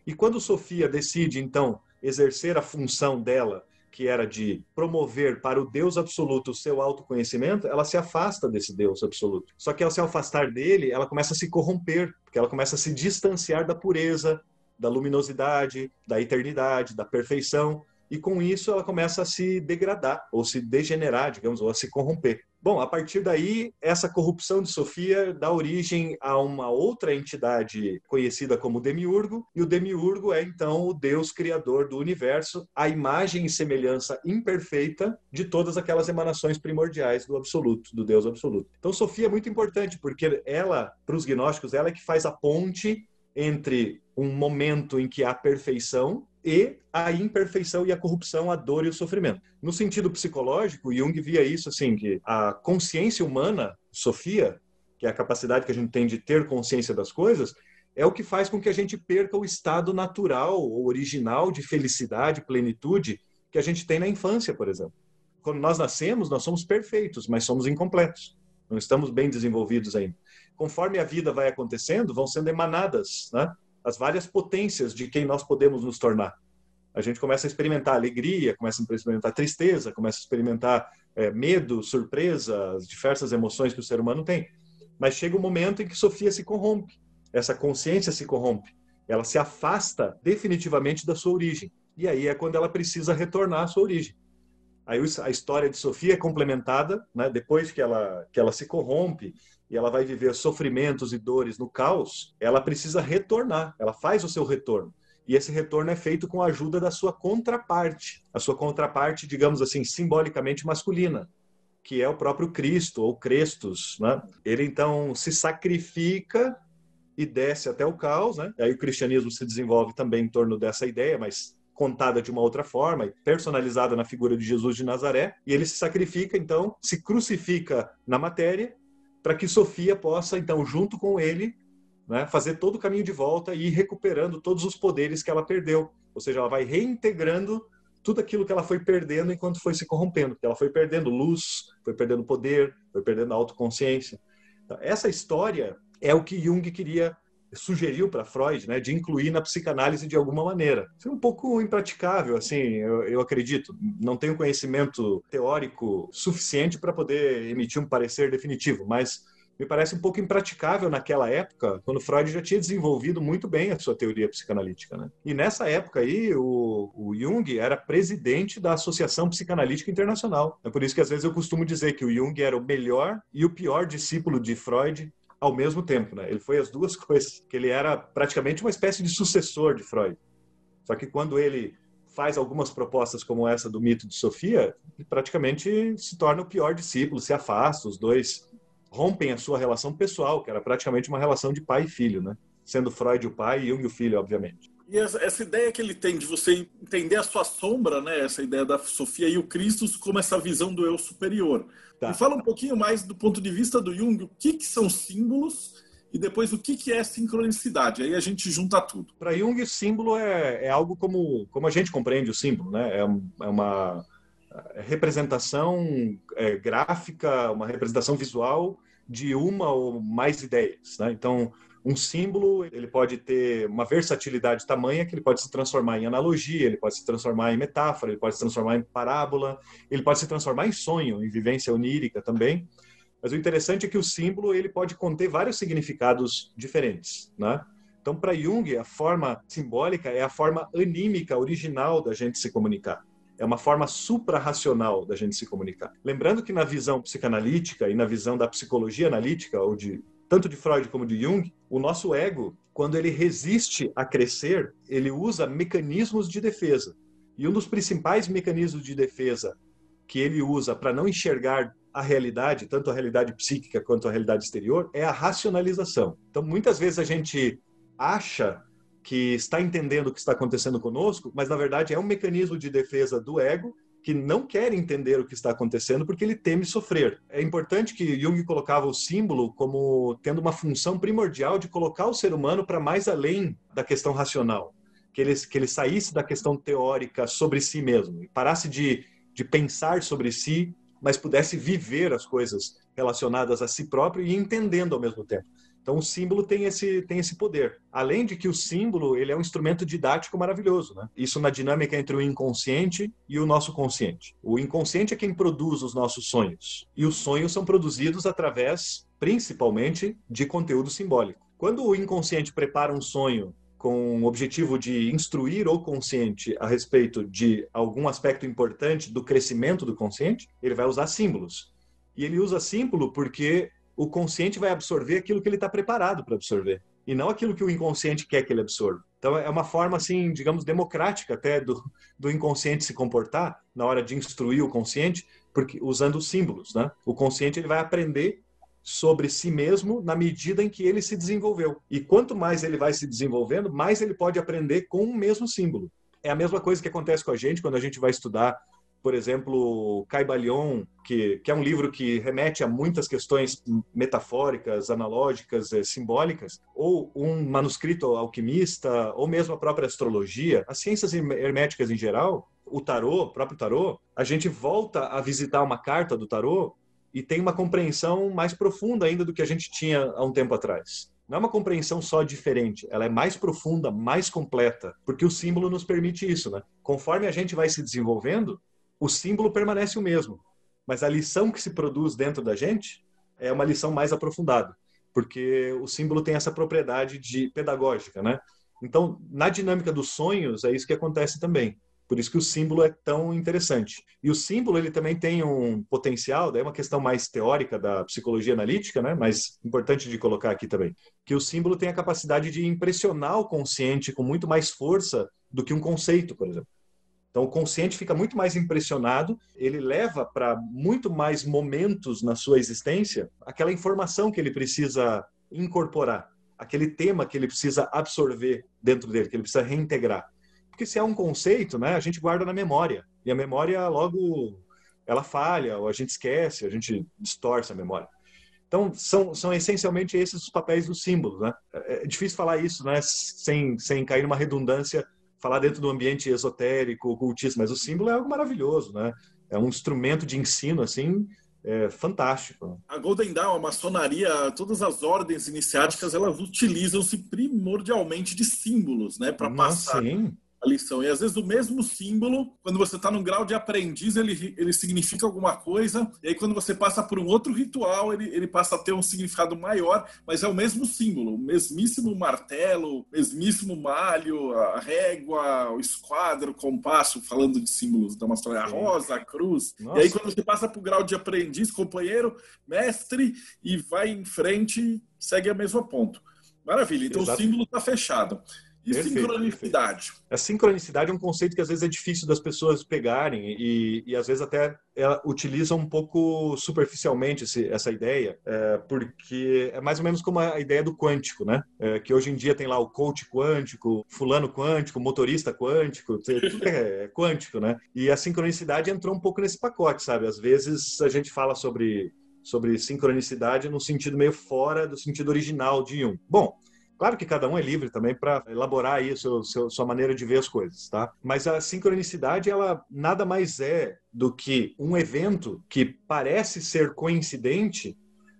E quando Sofia decide, então, exercer a função dela que era de promover para o Deus absoluto o seu autoconhecimento, ela se afasta desse Deus absoluto. Só que ao se afastar dele, ela começa a se corromper, porque ela começa a se distanciar da pureza, da luminosidade, da eternidade, da perfeição, e com isso ela começa a se degradar, ou se degenerar, digamos, ou a se corromper. Bom, a partir daí, essa corrupção de Sofia dá origem a uma outra entidade conhecida como Demiurgo, e o Demiurgo é então o Deus criador do universo, a imagem e semelhança imperfeita de todas aquelas emanações primordiais do absoluto, do Deus absoluto. Então, Sofia é muito importante, porque ela, para os gnósticos, ela é que faz a ponte entre um momento em que há perfeição e a imperfeição e a corrupção, a dor e o sofrimento. No sentido psicológico, Jung via isso assim, que a consciência humana, Sofia, que é a capacidade que a gente tem de ter consciência das coisas, é o que faz com que a gente perca o estado natural ou original de felicidade, plenitude que a gente tem na infância, por exemplo. Quando nós nascemos, nós somos perfeitos, mas somos incompletos. Não estamos bem desenvolvidos ainda. Conforme a vida vai acontecendo, vão sendo emanadas, né? As várias potências de quem nós podemos nos tornar. A gente começa a experimentar alegria, começa a experimentar tristeza, começa a experimentar é, medo, surpresa, as diversas emoções que o ser humano tem. Mas chega um momento em que Sofia se corrompe, essa consciência se corrompe, ela se afasta definitivamente da sua origem. E aí é quando ela precisa retornar à sua origem. Aí a história de Sofia é complementada, né, depois que ela, que ela se corrompe e ela vai viver sofrimentos e dores no caos, ela precisa retornar, ela faz o seu retorno. E esse retorno é feito com a ajuda da sua contraparte, a sua contraparte, digamos assim, simbolicamente masculina, que é o próprio Cristo ou Crestus, né? Ele então se sacrifica e desce até o caos, né? Aí o cristianismo se desenvolve também em torno dessa ideia, mas contada de uma outra forma, personalizada na figura de Jesus de Nazaré, e ele se sacrifica, então, se crucifica na matéria para que Sofia possa, então, junto com ele, né, fazer todo o caminho de volta e ir recuperando todos os poderes que ela perdeu. Ou seja, ela vai reintegrando tudo aquilo que ela foi perdendo enquanto foi se corrompendo. Ela foi perdendo luz, foi perdendo poder, foi perdendo autoconsciência. Então, essa história é o que Jung queria sugeriu para Freud, né, de incluir na psicanálise de alguma maneira. É um pouco impraticável, assim, eu, eu acredito. Não tenho conhecimento teórico suficiente para poder emitir um parecer definitivo, mas me parece um pouco impraticável naquela época, quando Freud já tinha desenvolvido muito bem a sua teoria psicanalítica. Né? E nessa época aí, o, o Jung era presidente da Associação Psicanalítica Internacional. É por isso que às vezes eu costumo dizer que o Jung era o melhor e o pior discípulo de Freud ao mesmo tempo. Né? Ele foi as duas *laughs* coisas, que ele era praticamente uma espécie de sucessor de Freud. Só que quando ele faz algumas propostas como essa do mito de Sofia, ele praticamente se torna o pior discípulo, se afasta, os dois rompem a sua relação pessoal, que era praticamente uma relação de pai e filho, né? Sendo Freud o pai e Jung o filho, obviamente. E essa, ideia que ele tem de você entender a sua sombra, né? Essa ideia da Sofia e o Cristo como essa visão do eu superior. Tá. fala um pouquinho mais do ponto de vista do Jung, o que, que são símbolos e depois o que, que é sincronicidade. Aí a gente junta tudo. Para Jung, símbolo é, é, algo como, como a gente compreende o símbolo, né? É, é uma representação é, gráfica, uma representação visual de uma ou mais ideias. Né? Então, um símbolo ele pode ter uma versatilidade tamanha que ele pode se transformar em analogia, ele pode se transformar em metáfora, ele pode se transformar em parábola, ele pode se transformar em sonho, em vivência onírica também. Mas o interessante é que o símbolo ele pode conter vários significados diferentes, né? Então, para Jung, a forma simbólica é a forma anímica original da gente se comunicar. É uma forma suprarracional da gente se comunicar. Lembrando que na visão psicanalítica e na visão da psicologia analítica, ou de tanto de Freud como de Jung, o nosso ego, quando ele resiste a crescer, ele usa mecanismos de defesa. E um dos principais mecanismos de defesa que ele usa para não enxergar a realidade, tanto a realidade psíquica quanto a realidade exterior, é a racionalização. Então, muitas vezes a gente acha que está entendendo o que está acontecendo conosco, mas na verdade é um mecanismo de defesa do ego que não quer entender o que está acontecendo porque ele teme sofrer. É importante que Jung colocava o símbolo como tendo uma função primordial de colocar o ser humano para mais além da questão racional, que ele, que ele saísse da questão teórica sobre si mesmo e parasse de, de pensar sobre si, mas pudesse viver as coisas relacionadas a si próprio e entendendo ao mesmo tempo. Então o símbolo tem esse, tem esse poder. Além de que o símbolo ele é um instrumento didático maravilhoso. Né? Isso na dinâmica entre o inconsciente e o nosso consciente. O inconsciente é quem produz os nossos sonhos. E os sonhos são produzidos através, principalmente, de conteúdo simbólico. Quando o inconsciente prepara um sonho com o objetivo de instruir o consciente a respeito de algum aspecto importante do crescimento do consciente, ele vai usar símbolos. E ele usa símbolo porque o consciente vai absorver aquilo que ele está preparado para absorver e não aquilo que o inconsciente quer que ele absorva. Então é uma forma assim, digamos, democrática até do, do inconsciente se comportar na hora de instruir o consciente, porque usando os símbolos, né? O consciente ele vai aprender sobre si mesmo na medida em que ele se desenvolveu. E quanto mais ele vai se desenvolvendo, mais ele pode aprender com o mesmo símbolo. É a mesma coisa que acontece com a gente quando a gente vai estudar por exemplo, Caibalion, que, que é um livro que remete a muitas questões metafóricas, analógicas, é, simbólicas, ou um manuscrito alquimista, ou mesmo a própria astrologia, as ciências herméticas em geral, o tarô, o próprio tarô, a gente volta a visitar uma carta do tarô e tem uma compreensão mais profunda ainda do que a gente tinha há um tempo atrás. Não é uma compreensão só diferente, ela é mais profunda, mais completa, porque o símbolo nos permite isso, né? Conforme a gente vai se desenvolvendo, o símbolo permanece o mesmo, mas a lição que se produz dentro da gente é uma lição mais aprofundada, porque o símbolo tem essa propriedade de pedagógica, né? Então, na dinâmica dos sonhos, é isso que acontece também. Por isso que o símbolo é tão interessante. E o símbolo ele também tem um potencial, daí é uma questão mais teórica da psicologia analítica, né? Mas importante de colocar aqui também, que o símbolo tem a capacidade de impressionar o consciente com muito mais força do que um conceito, por exemplo. Então, o consciente fica muito mais impressionado, ele leva para muito mais momentos na sua existência aquela informação que ele precisa incorporar, aquele tema que ele precisa absorver dentro dele, que ele precisa reintegrar. Porque se é um conceito, né, a gente guarda na memória, e a memória logo ela falha, ou a gente esquece, a gente distorce a memória. Então, são, são essencialmente esses os papéis dos símbolos. Né? É, é difícil falar isso né, sem, sem cair numa redundância falar dentro do ambiente esotérico, ocultista, mas o símbolo é algo maravilhoso, né? É um instrumento de ensino, assim, é fantástico. A Golden Dawn, a maçonaria, todas as ordens iniciáticas, elas utilizam-se primordialmente de símbolos, né, para passar. Sim a lição. E às vezes o mesmo símbolo, quando você está num grau de aprendiz, ele, ele significa alguma coisa, e aí quando você passa por um outro ritual, ele, ele passa a ter um significado maior, mas é o mesmo símbolo, o mesmíssimo martelo, o mesmíssimo malho, a régua, o esquadro, o compasso, falando de símbolos da maçonaria, a rosa, a cruz. Nossa. E aí quando você passa para o grau de aprendiz, companheiro, mestre, e vai em frente, segue a mesmo ponto. Maravilha, então Exato. o símbolo está fechado. E perfeito, sincronicidade? Perfeito. A sincronicidade é um conceito que às vezes é difícil das pessoas pegarem e, e às vezes até utilizam um pouco superficialmente esse, essa ideia, é, porque é mais ou menos como a ideia do quântico, né? É, que hoje em dia tem lá o coach quântico, fulano quântico, motorista quântico, tudo é, é *laughs* quântico, né? E a sincronicidade entrou um pouco nesse pacote, sabe? Às vezes a gente fala sobre sobre sincronicidade no sentido meio fora do sentido original de Jung. Bom, Claro que cada um é livre também para elaborar aí a sua, sua maneira de ver as coisas, tá? Mas a sincronicidade, ela nada mais é do que um evento que parece ser coincidente,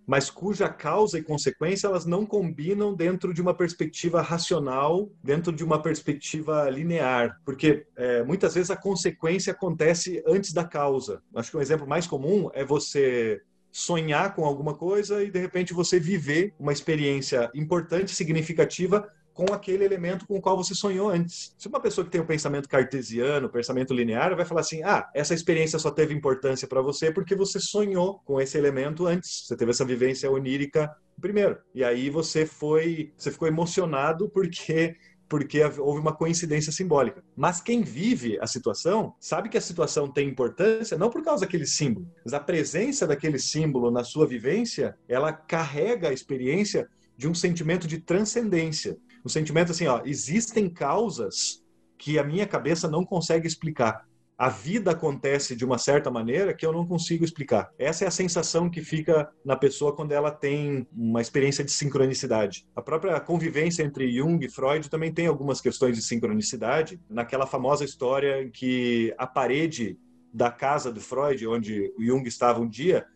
mas cuja causa e consequência elas não combinam dentro de uma perspectiva racional, dentro de uma perspectiva linear, porque é, muitas vezes a consequência acontece antes da causa. Acho que um exemplo mais comum é você sonhar com alguma coisa e de repente você viver uma experiência importante, significativa com aquele elemento com o qual você sonhou antes. Se uma pessoa que tem um pensamento cartesiano, pensamento linear, vai falar assim: "Ah, essa experiência só teve importância para você porque você sonhou com esse elemento antes. Você teve essa vivência onírica primeiro. E aí você foi, você ficou emocionado porque porque houve uma coincidência simbólica. Mas quem vive a situação sabe que a situação tem importância não por causa daquele símbolo, mas a presença daquele símbolo na sua vivência, ela carrega a experiência de um sentimento de transcendência. Um sentimento assim, ó, existem causas que a minha cabeça não consegue explicar a vida acontece de uma certa maneira que eu não consigo explicar. Essa é a sensação que fica na pessoa quando ela tem uma experiência de sincronicidade. A própria convivência entre Jung e Freud também tem algumas questões de sincronicidade. Naquela famosa história em que a parede da casa de Freud, onde o Jung estava um dia,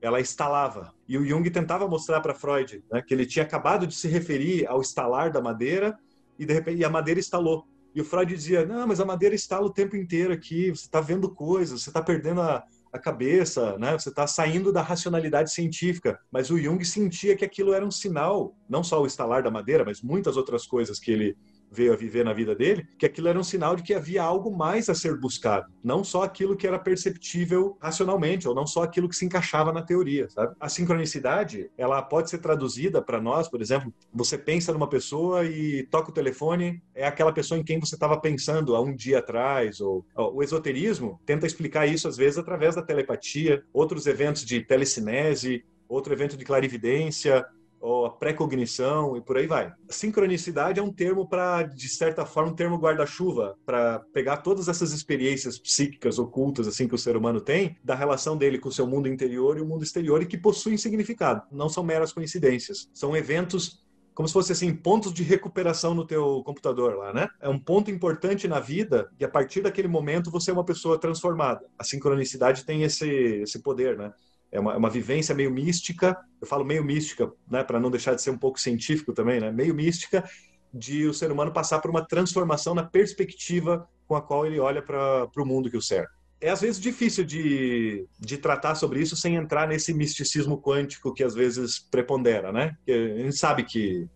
ela estalava. E o Jung tentava mostrar para Freud né, que ele tinha acabado de se referir ao estalar da madeira e de repente a madeira estalou. E o Freud dizia: não, mas a madeira estala o tempo inteiro aqui, você está vendo coisas, você está perdendo a, a cabeça, né? Você está saindo da racionalidade científica. Mas o Jung sentia que aquilo era um sinal, não só o estalar da madeira, mas muitas outras coisas que ele veio a viver na vida dele, que aquilo era um sinal de que havia algo mais a ser buscado, não só aquilo que era perceptível racionalmente, ou não só aquilo que se encaixava na teoria, sabe? A sincronicidade, ela pode ser traduzida para nós, por exemplo, você pensa numa pessoa e toca o telefone, é aquela pessoa em quem você estava pensando há um dia atrás, ou o esoterismo tenta explicar isso às vezes através da telepatia, outros eventos de telecinese, outro evento de clarividência, ou a pré-cognição e por aí vai. Sincronicidade é um termo para, de certa forma, um termo guarda-chuva para pegar todas essas experiências psíquicas ocultas assim que o ser humano tem, da relação dele com o seu mundo interior e o mundo exterior e que possuem significado. Não são meras coincidências. São eventos como se fosse assim pontos de recuperação no teu computador lá, né? É um ponto importante na vida e a partir daquele momento você é uma pessoa transformada. A sincronicidade tem esse esse poder, né? É uma, é uma vivência meio mística, eu falo meio mística, né, para não deixar de ser um pouco científico também, né, meio mística, de o ser humano passar por uma transformação na perspectiva com a qual ele olha para o mundo que o cerca. É às vezes difícil de, de tratar sobre isso sem entrar nesse misticismo quântico que às vezes prepondera, né? A gente sabe que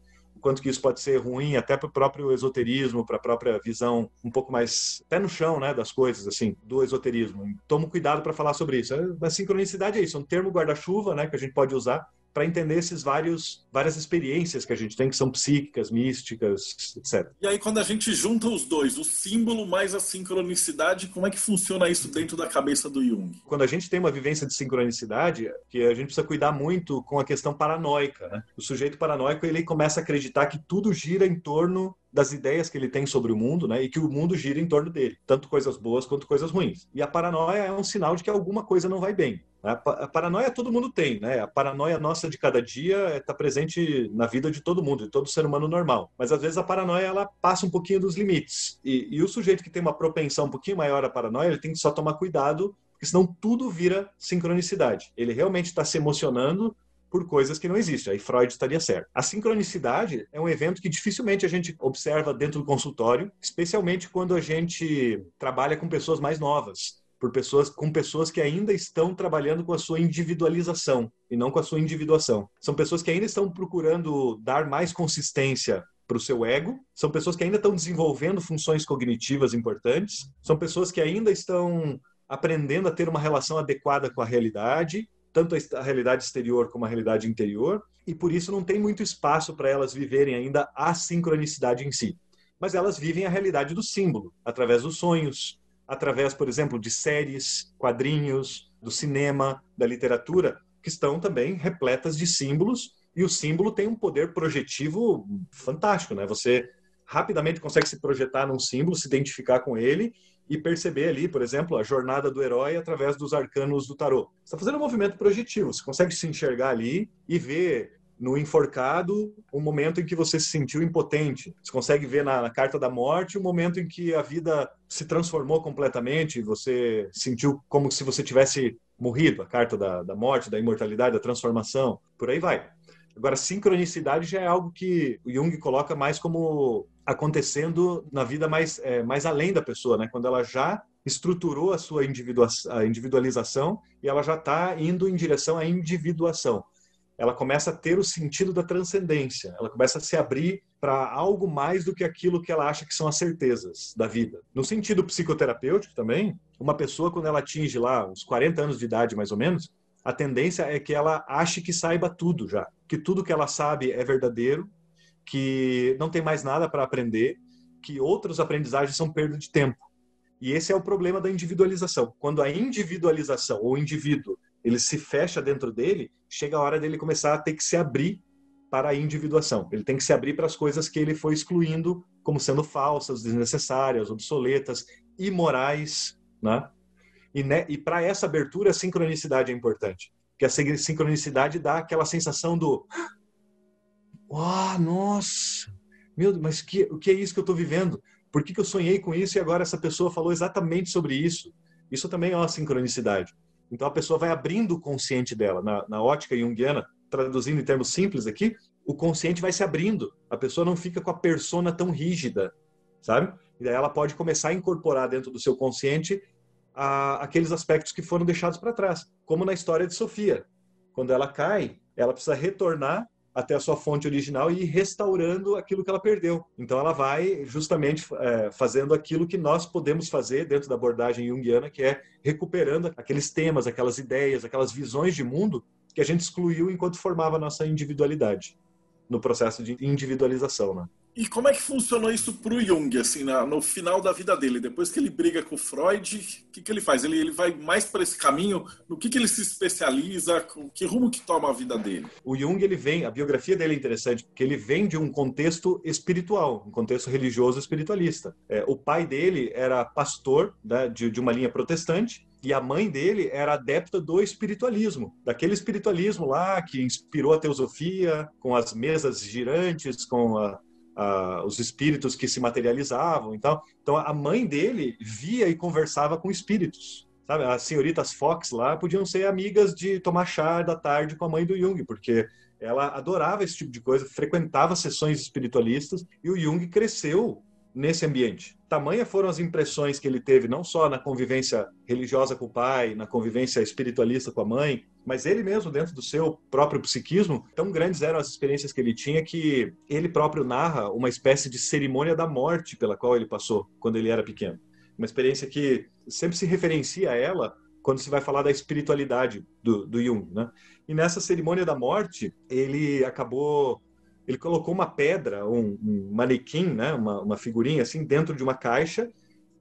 quanto que isso pode ser ruim até para o próprio esoterismo, para a própria visão um pouco mais pé no chão, né, das coisas assim, do esoterismo. Tomo cuidado para falar sobre isso. A sincronicidade é isso, é um termo guarda-chuva, né, que a gente pode usar para entender esses vários várias experiências que a gente tem que são psíquicas, místicas, etc. E aí quando a gente junta os dois, o símbolo mais a sincronicidade, como é que funciona isso dentro da cabeça do Jung? Quando a gente tem uma vivência de sincronicidade, que a gente precisa cuidar muito com a questão paranoica, né? O sujeito paranoico ele começa a acreditar que tudo gira em torno das ideias que ele tem sobre o mundo, né? E que o mundo gira em torno dele, tanto coisas boas quanto coisas ruins. E a paranoia é um sinal de que alguma coisa não vai bem. A paranoia todo mundo tem, né? A paranoia nossa de cada dia está presente na vida de todo mundo, de todo ser humano normal. Mas às vezes a paranoia ela passa um pouquinho dos limites. E, e o sujeito que tem uma propensão um pouquinho maior à paranoia, ele tem que só tomar cuidado porque senão tudo vira sincronicidade. Ele realmente está se emocionando por coisas que não existem. Aí Freud estaria certo. A sincronicidade é um evento que dificilmente a gente observa dentro do consultório, especialmente quando a gente trabalha com pessoas mais novas por pessoas com pessoas que ainda estão trabalhando com a sua individualização e não com a sua individuação. São pessoas que ainda estão procurando dar mais consistência para o seu ego, são pessoas que ainda estão desenvolvendo funções cognitivas importantes, são pessoas que ainda estão aprendendo a ter uma relação adequada com a realidade, tanto a realidade exterior como a realidade interior, e por isso não tem muito espaço para elas viverem ainda a sincronicidade em si. Mas elas vivem a realidade do símbolo, através dos sonhos, através, por exemplo, de séries, quadrinhos, do cinema, da literatura, que estão também repletas de símbolos, e o símbolo tem um poder projetivo fantástico, né? Você rapidamente consegue se projetar num símbolo, se identificar com ele e perceber ali, por exemplo, a jornada do herói através dos arcanos do tarô. Você está fazendo um movimento projetivo, você consegue se enxergar ali e ver no enforcado um momento em que você se sentiu impotente. Você consegue ver na, na carta da morte o um momento em que a vida se transformou completamente, você sentiu como se você tivesse morrido, a carta da, da morte, da imortalidade, da transformação, por aí vai. Agora, sincronicidade já é algo que o Jung coloca mais como acontecendo na vida mais, é, mais além da pessoa, né? quando ela já estruturou a sua individualização e ela já está indo em direção à individuação ela começa a ter o sentido da transcendência, ela começa a se abrir para algo mais do que aquilo que ela acha que são as certezas da vida. No sentido psicoterapêutico também, uma pessoa quando ela atinge lá uns 40 anos de idade mais ou menos, a tendência é que ela ache que saiba tudo já, que tudo que ela sabe é verdadeiro, que não tem mais nada para aprender, que outras aprendizagens são perda de tempo. E esse é o problema da individualização. Quando a individualização, ou o indivíduo, ele se fecha dentro dele, chega a hora dele começar a ter que se abrir para a individuação. Ele tem que se abrir para as coisas que ele foi excluindo como sendo falsas, desnecessárias, obsoletas, imorais, né? E, né, e para essa abertura, a sincronicidade é importante. Porque a sincronicidade dá aquela sensação do ah, oh, nossa, meu Deus, mas que, o que é isso que eu estou vivendo? Por que, que eu sonhei com isso e agora essa pessoa falou exatamente sobre isso? Isso também é uma sincronicidade. Então a pessoa vai abrindo o consciente dela. Na, na ótica junguiana, traduzindo em termos simples aqui, o consciente vai se abrindo. A pessoa não fica com a persona tão rígida, sabe? E daí ela pode começar a incorporar dentro do seu consciente a, aqueles aspectos que foram deixados para trás, como na história de Sofia. Quando ela cai, ela precisa retornar até a sua fonte original e restaurando aquilo que ela perdeu. Então ela vai justamente é, fazendo aquilo que nós podemos fazer dentro da abordagem junguiana, que é recuperando aqueles temas, aquelas ideias, aquelas visões de mundo que a gente excluiu enquanto formava a nossa individualidade no processo de individualização, né? E como é que funcionou isso para o Jung, assim, na, no final da vida dele? Depois que ele briga com o Freud, o que, que ele faz? Ele, ele vai mais para esse caminho? No que, que ele se especializa? Que rumo que toma a vida dele? O Jung, ele vem, a biografia dele é interessante, porque ele vem de um contexto espiritual, um contexto religioso espiritualista. É, o pai dele era pastor né, de, de uma linha protestante, e a mãe dele era adepta do espiritualismo, daquele espiritualismo lá que inspirou a teosofia, com as mesas girantes, com a, uh, os espíritos que se materializavam e tal. Então a mãe dele via e conversava com espíritos. Sabe, as senhoritas Fox lá podiam ser amigas de tomar chá da tarde com a mãe do Jung, porque ela adorava esse tipo de coisa, frequentava sessões espiritualistas e o Jung cresceu nesse ambiente. Tamanha foram as impressões que ele teve, não só na convivência religiosa com o pai, na convivência espiritualista com a mãe, mas ele mesmo, dentro do seu próprio psiquismo, tão grandes eram as experiências que ele tinha que ele próprio narra uma espécie de cerimônia da morte pela qual ele passou quando ele era pequeno. Uma experiência que sempre se referencia a ela quando se vai falar da espiritualidade do, do Jung, né? E nessa cerimônia da morte, ele acabou ele colocou uma pedra, um, um manequim, né, uma, uma figurinha assim, dentro de uma caixa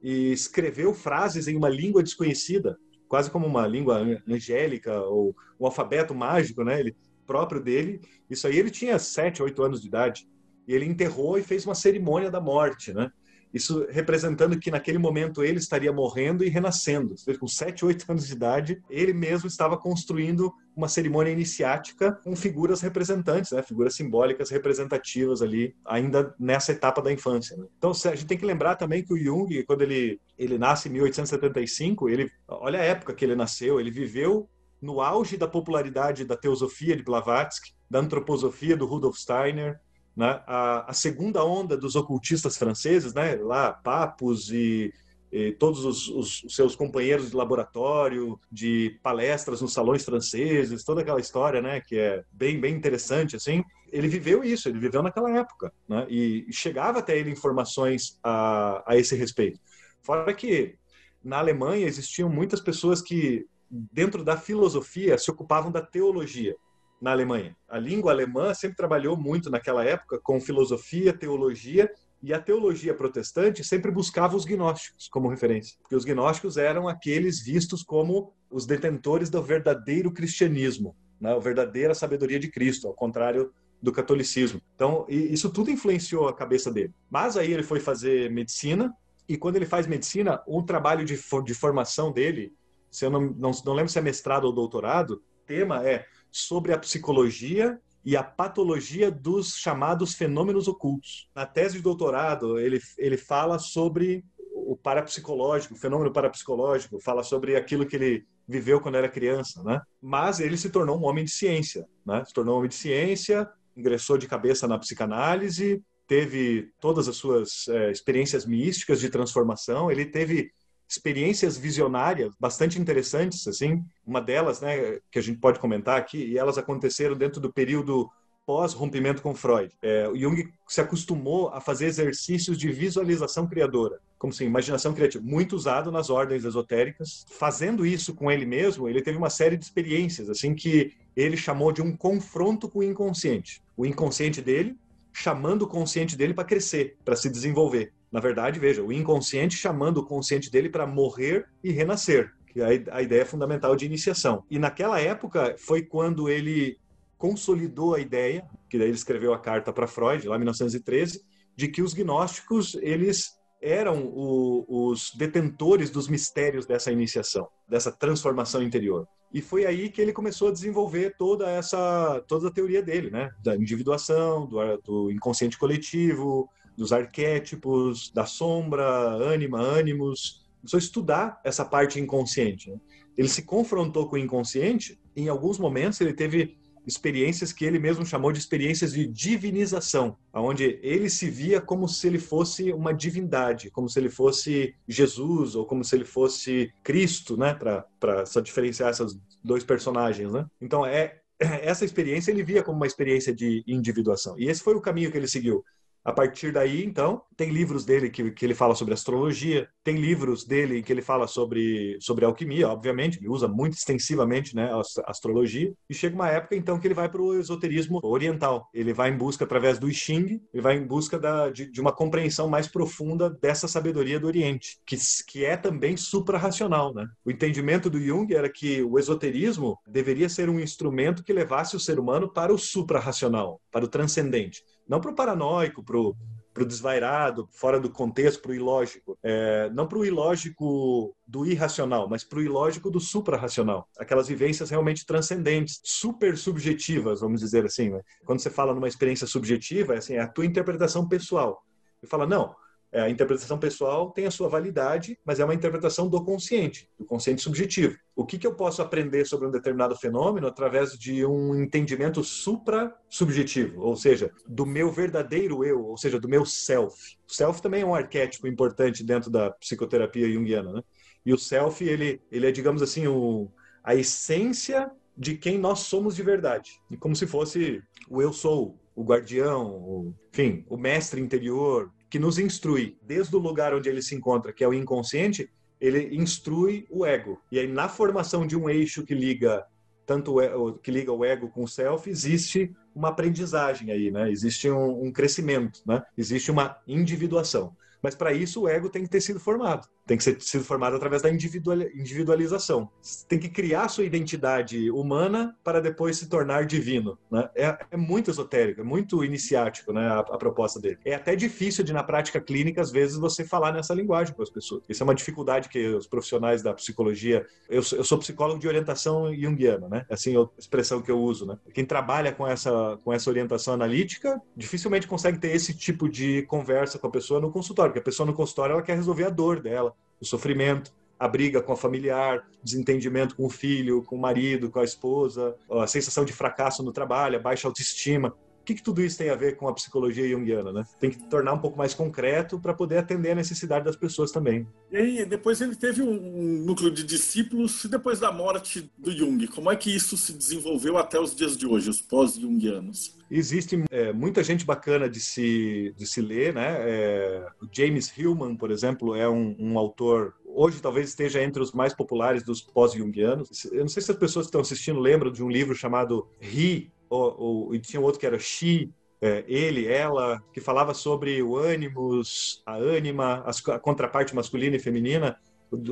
e escreveu frases em uma língua desconhecida, quase como uma língua angélica ou um alfabeto mágico, né, ele próprio dele. Isso aí ele tinha sete, oito anos de idade e ele enterrou e fez uma cerimônia da morte, né? Isso representando que naquele momento ele estaria morrendo e renascendo. Com 7, 8 anos de idade, ele mesmo estava construindo uma cerimônia iniciática com figuras representantes, né? figuras simbólicas representativas ali, ainda nessa etapa da infância. Né? Então, a gente tem que lembrar também que o Jung, quando ele, ele nasce em 1875, ele, olha a época que ele nasceu, ele viveu no auge da popularidade da teosofia de Blavatsky, da antroposofia do Rudolf Steiner, né? a, a, segunda onda dos ocultistas franceses, né? lá Papus e, e todos os, os, os, seus companheiros de laboratório, de palestras nos salões franceses, toda aquela história, né, que é bem bem interessante assim. Ele viveu isso, ele viveu naquela época, né? E chegava até ele informações a, a esse respeito. Fora que na Alemanha existiam muitas pessoas que dentro da filosofia, se ocupavam da teologia na Alemanha. A língua alemã sempre trabalhou muito naquela época com filosofia, teologia, e a teologia protestante sempre buscava os gnósticos como referência, porque os gnósticos eram aqueles vistos como os detentores do verdadeiro cristianismo, né? a verdadeira sabedoria de Cristo, ao contrário do catolicismo. Então, isso tudo influenciou a cabeça dele. Mas aí ele foi fazer medicina, e quando ele faz medicina, um trabalho de, de formação dele se eu não, não, não lembro se é mestrado ou doutorado, tema é sobre a psicologia e a patologia dos chamados fenômenos ocultos. Na tese de doutorado, ele, ele fala sobre o parapsicológico, o fenômeno parapsicológico, fala sobre aquilo que ele viveu quando era criança, né? Mas ele se tornou um homem de ciência, né? Se tornou um homem de ciência, ingressou de cabeça na psicanálise, teve todas as suas é, experiências místicas de transformação, ele teve experiências visionárias bastante interessantes, assim. Uma delas, né, que a gente pode comentar aqui, e elas aconteceram dentro do período pós-rompimento com Freud. É, o Jung se acostumou a fazer exercícios de visualização criadora, como assim, imaginação criativa, muito usado nas ordens esotéricas. Fazendo isso com ele mesmo, ele teve uma série de experiências, assim, que ele chamou de um confronto com o inconsciente. O inconsciente dele chamando o consciente dele para crescer, para se desenvolver. Na verdade, veja, o inconsciente chamando o consciente dele para morrer e renascer, que é a ideia fundamental de iniciação. E naquela época foi quando ele consolidou a ideia, que daí ele escreveu a carta para Freud, lá em 1913, de que os gnósticos, eles eram o, os detentores dos mistérios dessa iniciação, dessa transformação interior. E foi aí que ele começou a desenvolver toda essa toda a teoria dele, né? Da individuação, do, do inconsciente coletivo, dos arquétipos, da sombra, ânima, ânimos. Começou a estudar essa parte inconsciente. Né? Ele se confrontou com o inconsciente. em alguns momentos ele teve experiências que ele mesmo chamou de experiências de divinização, onde ele se via como se ele fosse uma divindade, como se ele fosse Jesus ou como se ele fosse Cristo, né, para só diferenciar esses dois personagens, né? Então é *clears throat* essa experiência ele via como uma experiência de individuação. E esse foi o caminho que ele seguiu. A partir daí, então, tem livros dele que, que ele fala sobre astrologia, tem livros dele que ele fala sobre, sobre alquimia, obviamente, ele usa muito extensivamente né, a astrologia, e chega uma época, então, que ele vai para o esoterismo oriental. Ele vai em busca, através do I Ching, ele vai em busca da, de, de uma compreensão mais profunda dessa sabedoria do Oriente, que, que é também suprarracional. Né? O entendimento do Jung era que o esoterismo deveria ser um instrumento que levasse o ser humano para o suprarracional, para o transcendente não para o paranoico, para o desvairado, fora do contexto, para o ilógico. É, não para o ilógico do irracional, mas para o ilógico do suprarracional. Aquelas vivências realmente transcendentes, super subjetivas, vamos dizer assim. Né? Quando você fala numa experiência subjetiva, é, assim, é a tua interpretação pessoal. Você fala, não, a interpretação pessoal tem a sua validade, mas é uma interpretação do consciente, do consciente subjetivo. O que, que eu posso aprender sobre um determinado fenômeno através de um entendimento supra-subjetivo, ou seja, do meu verdadeiro eu, ou seja, do meu self. O self também é um arquétipo importante dentro da psicoterapia junguiana, né? E o self, ele, ele é, digamos assim, o, a essência de quem nós somos de verdade. E como se fosse o eu sou, o guardião, o, enfim, o mestre interior, que nos instrui desde o lugar onde ele se encontra, que é o inconsciente, ele instrui o ego. E aí na formação de um eixo que liga tanto o, que liga o ego com o self, existe uma aprendizagem aí, né? Existe um, um crescimento, né? Existe uma individuação. Mas para isso o ego tem que ter sido formado tem que ser sido formado através da individualização. Você tem que criar sua identidade humana para depois se tornar divino. Né? É, é, muito esotérico, é muito iniciático né, a, a, proposta dele. É até difícil de, na prática clínica, às vezes, você falar nessa linguagem com as pessoas. Isso é uma dificuldade que os profissionais da psicologia. Eu, eu sou psicólogo de orientação junguiana, né? Assim, a expressão que eu uso. Né? Quem trabalha com essa, com essa orientação analítica dificilmente consegue ter esse tipo de conversa com a pessoa no consultório, porque a pessoa no consultório ela quer resolver a dor dela o sofrimento. a briga com a familiar, desentendimento com o filho, com o marido, com a esposa, a sensação de fracasso no trabalho, a baixa autoestima. O que, que, tudo isso tem a ver com a psicologia junguiana, né? Tem que tornar um pouco mais concreto para poder atender a necessidade das pessoas também. E aí, depois ele teve um núcleo de discípulos, e depois da morte do Jung, como é que isso se desenvolveu até os dias de hoje, os pós-jungianos? Existe é, muita gente bacana de se, de se ler, né? É, o James Hillman, por exemplo, é um, um autor hoje talvez esteja entre os mais populares dos pós-jungianos. Eu não sei se as pessoas que estão assistindo lembram de um livro chamado He, ou, ou, e tinha outro que era She, é, ele, ela, que falava sobre o ânimos, a ânima, a contraparte masculina e feminina.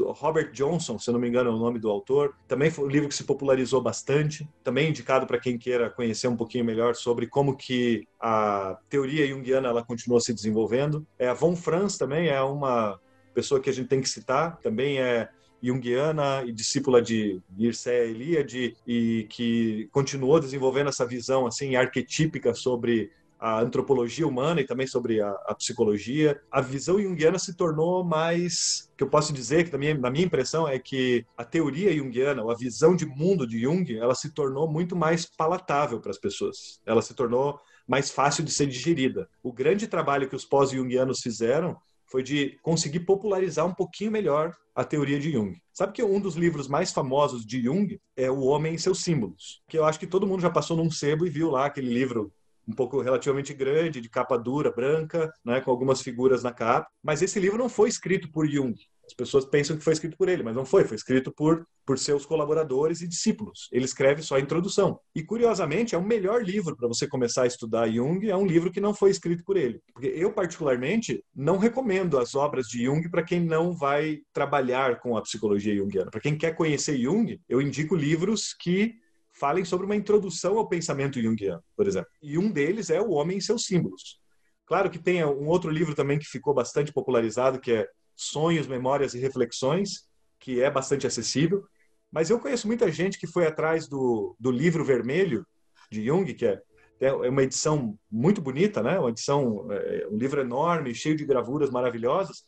Robert Johnson, se não me engano é o nome do autor, também foi um livro que se popularizou bastante, também indicado para quem queira conhecer um pouquinho melhor sobre como que a teoria junguiana ela continuou se desenvolvendo. É, a Von Franz também é uma pessoa que a gente tem que citar, também é junguiana e discípula de Mircea Eliade e que continuou desenvolvendo essa visão assim arquetípica sobre a antropologia humana e também sobre a, a, psicologia. A visão junguiana se tornou mais, que eu posso dizer que na minha, na minha impressão é que a teoria junguiana, ou a visão de mundo de Jung, ela se tornou muito mais palatável para as pessoas. Ela se tornou mais fácil de ser digerida. O grande trabalho que os pós-jungianos fizeram foi de conseguir popularizar um pouquinho melhor a teoria de Jung. Sabe que um dos livros mais famosos de Jung é O Homem e seus Símbolos, que eu acho que todo mundo já passou num sebo e viu lá aquele livro um pouco relativamente grande, de capa dura, branca, né, com algumas figuras na capa. Mas esse livro não foi escrito por Jung. As pessoas pensam que foi escrito por ele, mas não foi. Foi escrito por, por seus colaboradores e discípulos. Ele escreve só a introdução. E, curiosamente, é o melhor livro para você começar a estudar Jung. É um livro que não foi escrito por ele. Porque eu, particularmente, não recomendo as obras de Jung para quem não vai trabalhar com a psicologia junguiana. Para quem quer conhecer Jung, eu indico livros que falem sobre uma introdução ao pensamento junguiano, por exemplo. E um deles é O Homem e seus Símbolos. Claro que tem um outro livro também que ficou bastante popularizado, que é Sonhos, Memórias e Reflexões, que é bastante acessível. Mas eu conheço muita gente que foi atrás do, do livro vermelho de Jung, que é, é uma edição muito bonita, né? Uma edição, é, um livro enorme, cheio de gravuras maravilhosas.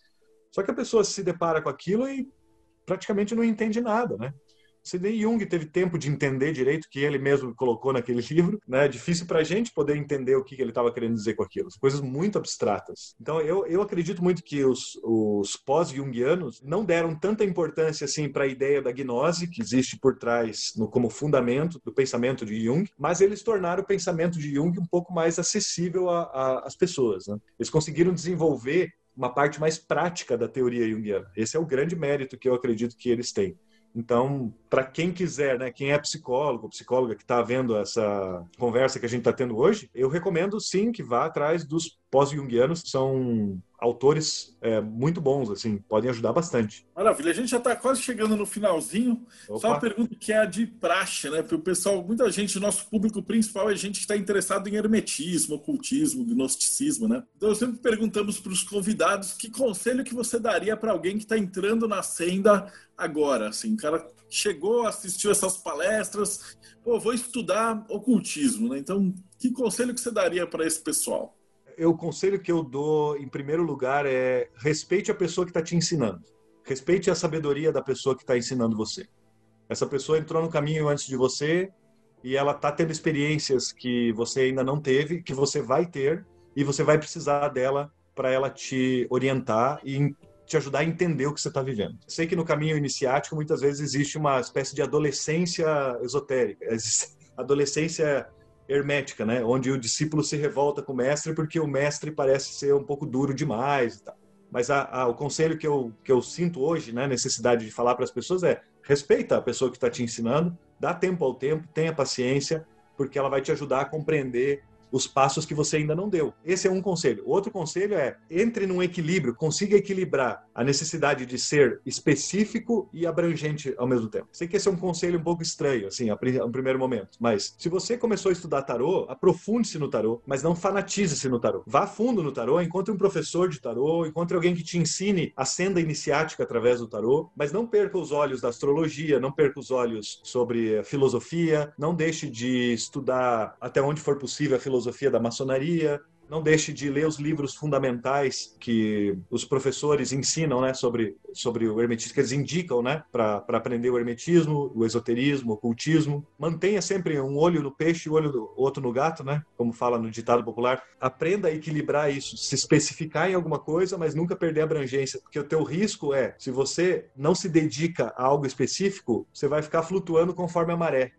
Só que a pessoa se depara com aquilo e praticamente não entende nada, né? Se nem Jung teve tempo de entender direito que ele mesmo colocou naquele *laughs* livro, né? É difícil para a gente poder entender o que ele estava querendo dizer com aquilo. Coisas muito abstratas. Então, eu, eu acredito muito que os, os pós-jungianos não deram tanta importância assim para a ideia da gnose que existe por trás no, como fundamento do pensamento de Jung, mas eles tornaram o pensamento de Jung um pouco mais acessível às pessoas. Né? Eles conseguiram desenvolver uma parte mais prática da teoria junguiana. Esse é o grande mérito que eu acredito que eles têm. Então, para quem quiser, né, quem é psicólogo, psicóloga que está vendo essa conversa que a gente está tendo hoje, eu recomendo sim que vá atrás dos pós-jungianos, são autores é, muito bons, assim, podem ajudar bastante. Maravilha, a gente já está quase chegando no finalzinho. Opa. Só uma pergunta que é a de praxe, né? Porque o pessoal, muita gente, nosso público principal é gente que está interessado em hermetismo, ocultismo, gnosticismo, né? Então, sempre perguntamos para os convidados que conselho que você daria para alguém que está entrando na senda agora, assim, o cara chegou, assistiu essas palestras, pô, vou estudar ocultismo, né? Então, que conselho que você daria para esse pessoal? Eu, o conselho que eu dou, em primeiro lugar, é respeite a pessoa que está te ensinando. Respeite a sabedoria da pessoa que está ensinando você. Essa pessoa entrou no caminho antes de você e ela está tendo experiências que você ainda não teve, que você vai ter e você vai precisar dela para ela te orientar e te ajudar a entender o que você está vivendo. Sei que no caminho iniciático muitas vezes existe uma espécie de adolescência esotérica, *laughs* adolescência hermética, né? Onde o discípulo se revolta com o mestre porque o mestre parece ser um pouco duro demais tal. Mas a, a, o conselho que eu, que eu sinto hoje, né, necessidade de falar para as pessoas é respeita a pessoa que está te ensinando, dá tempo ao tempo, tenha paciência, porque ela vai te ajudar a compreender os passos que você ainda não deu. Esse é um conselho. Outro conselho é entre num equilíbrio, consiga equilibrar a necessidade de ser específico e abrangente ao mesmo tempo. Sei que esse é um conselho um pouco estranho, assim, a, um primeiro momento, mas se você começou a estudar tarô, aprofunde-se no tarô, mas não fanatize-se no tarô. Vá fundo no tarô, encontre um professor de tarô, encontre alguém que te ensine a senda iniciática através do tarô, mas não perca os olhos da astrologia, não perca os olhos sobre filosofia, não deixe de estudar até onde for possível a filosofia filosofia da maçonaria, não deixe de ler os livros fundamentais que os professores ensinam, né, sobre, sobre o hermetismo, que eles indicam, né, para aprender o hermetismo, o esoterismo, o ocultismo. Mantenha sempre um olho no peixe e o olho outro no gato, né, como fala no ditado popular. Aprenda a equilibrar isso, se especificar em alguma coisa, mas nunca perder a abrangência, porque o teu risco é, se você não se dedica a algo específico, você vai ficar flutuando conforme a maré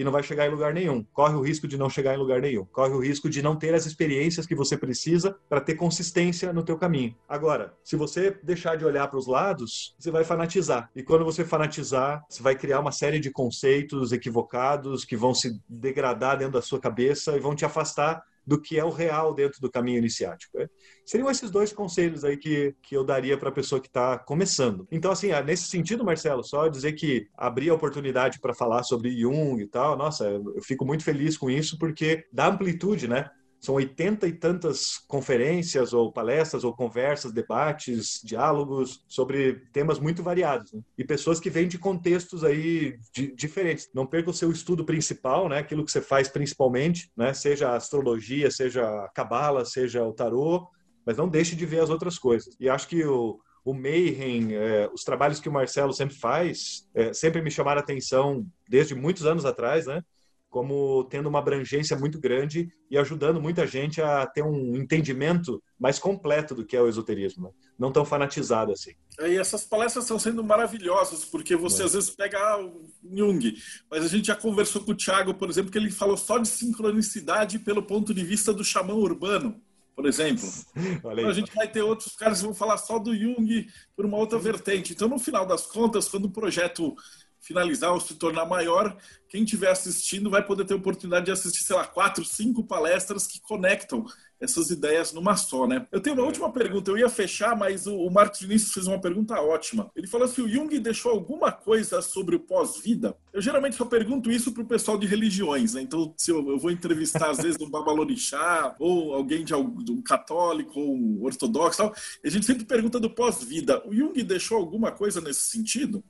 e não vai chegar em lugar nenhum. Corre o risco de não chegar em lugar nenhum. Corre o risco de não ter as experiências que você precisa para ter consistência no teu caminho. Agora, se você deixar de olhar para os lados, você vai fanatizar. E quando você fanatizar, você vai criar uma série de conceitos equivocados que vão se degradar dentro da sua cabeça e vão te afastar do que é o real dentro do caminho iniciático. Né? Seriam esses dois conselhos aí que, que eu daria para a pessoa que está começando. Então, assim, ah, nesse sentido, Marcelo, só dizer que abrir a oportunidade para falar sobre Jung e tal, nossa, eu fico muito feliz com isso, porque dá amplitude, né? São oitenta e tantas conferências, ou palestras, ou conversas, debates, diálogos sobre temas muito variados. Né? E pessoas que vêm de contextos aí de, diferentes. Não perca o seu estudo principal, né? aquilo que você faz principalmente, né? seja a astrologia, seja a cabala, seja o tarô, mas não deixe de ver as outras coisas. E acho que o, o Mayhem, é, os trabalhos que o Marcelo sempre faz, é, sempre me chamaram a atenção desde muitos anos atrás, né? Como tendo uma abrangência muito grande e ajudando muita gente a ter um entendimento mais completo do que é o esoterismo, né? não tão fanatizado assim. É, e essas palestras estão sendo maravilhosas, porque você é. às vezes pega ah, o Jung, mas a gente já conversou com o Thiago, por exemplo, que ele falou só de sincronicidade pelo ponto de vista do xamã urbano por exemplo. *laughs* Então, a gente vai ter outros caras que vão falar só do Jung por uma outra vertente. Então, no final das contas, quando o projeto finalizar ou se tornar maior, quem estiver assistindo vai poder ter oportunidade de assistir, sei lá, quatro, cinco palestras que conectam essas ideias numa só, né? Eu tenho uma última pergunta, eu ia fechar, mas o, o Marcos Vinícius fez uma pergunta ótima. Ele falou se o Jung deixou alguma coisa sobre o pós-vida. Eu geralmente só pergunto isso para o pessoal de religiões, né? Então, se eu, eu vou entrevistar, às vezes, um *laughs* babalorixá, ou alguém de, de um católico, ou um ortodoxo, tal, a gente sempre pergunta do pós-vida. O Jung deixou alguma coisa nesse sentido?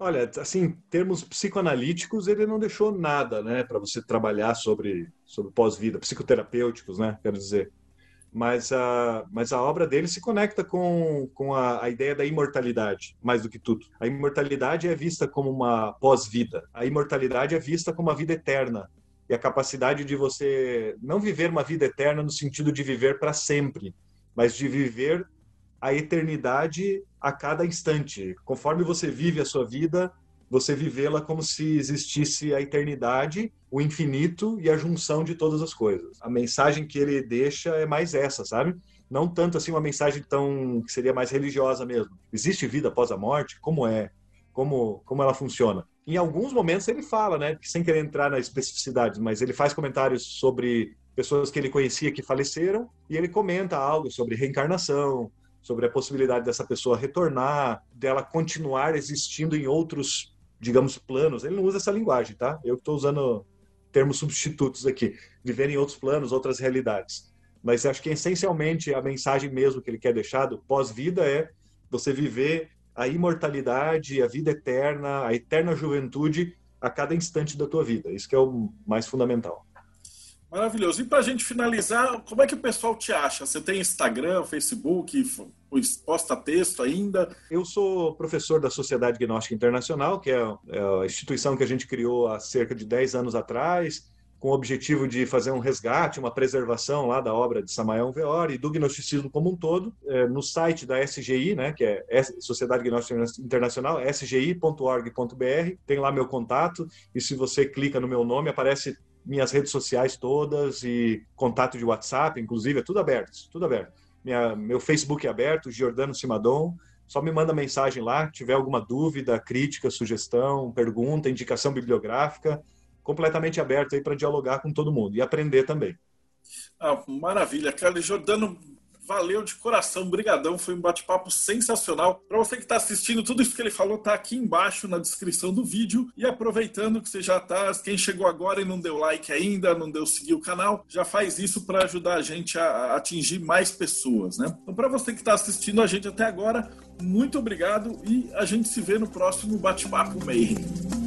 Olha, assim, em termos psicoanalíticos, ele não deixou nada, né, para você trabalhar sobre, sobre pós-vida, psicoterapêuticos, né, quero dizer. Mas a, mas a obra dele se conecta com, com a, a ideia da imortalidade, mais do que tudo. A imortalidade é vista como uma pós-vida. A imortalidade é vista como uma vida eterna. E a capacidade de você não viver uma vida eterna no sentido de viver para sempre, mas de viver a eternidade a cada instante. Conforme você vive a sua vida, você vivê-la como se existisse a eternidade, o infinito e a junção de todas as coisas. A mensagem que ele deixa é mais essa, sabe? Não tanto assim uma mensagem tão que seria mais religiosa mesmo. Existe vida após a morte? Como é? Como como ela funciona? Em alguns momentos ele fala, né, sem querer entrar na especificidade, mas ele faz comentários sobre pessoas que ele conhecia que faleceram e ele comenta algo sobre reencarnação, sobre a possibilidade dessa pessoa retornar, dela continuar existindo em outros, digamos, planos. Ele não usa essa linguagem, tá? Eu estou usando termos substitutos aqui, viver em outros planos, outras realidades. Mas acho que essencialmente a mensagem mesmo que ele quer deixar do pós-vida é você viver a imortalidade, a vida eterna, a eterna juventude a cada instante da tua vida. Isso que é o mais fundamental. Maravilhoso. E para a gente finalizar, como é que o pessoal te acha? Você tem Instagram, Facebook, posta texto ainda? Eu sou professor da Sociedade Gnóstica Internacional, que é, é a instituição que a gente criou há cerca de 10 anos atrás, com o objetivo de fazer um resgate, uma preservação lá da obra de Samael Veor e do gnosticismo como um todo. É, no site da SGI, né, que é Sociedade Gnóstica Internacional, sgi.org.br, tem lá meu contato e se você clica no meu nome, aparece minhas redes sociais todas e contato de WhatsApp, inclusive, é tudo aberto, tudo aberto. Minha, meu Facebook é aberto, Giordano Simadon. Só me manda mensagem lá, tiver alguma dúvida, crítica, sugestão, pergunta, indicação bibliográfica, completamente aberto aí para dialogar com todo mundo e aprender também. Ah, maravilha, Carlos Jordano, Valeu de coração, brigadão, foi um bate-papo sensacional. Para você que está assistindo, tudo isso que ele falou está aqui embaixo na descrição do vídeo. E aproveitando que você já está, quem chegou agora e não deu like ainda, não deu seguir o canal, já faz isso para ajudar a gente a atingir mais pessoas, né? Então, para você que está assistindo a gente até agora, muito obrigado e a gente se vê no próximo bate-papo Mayhem.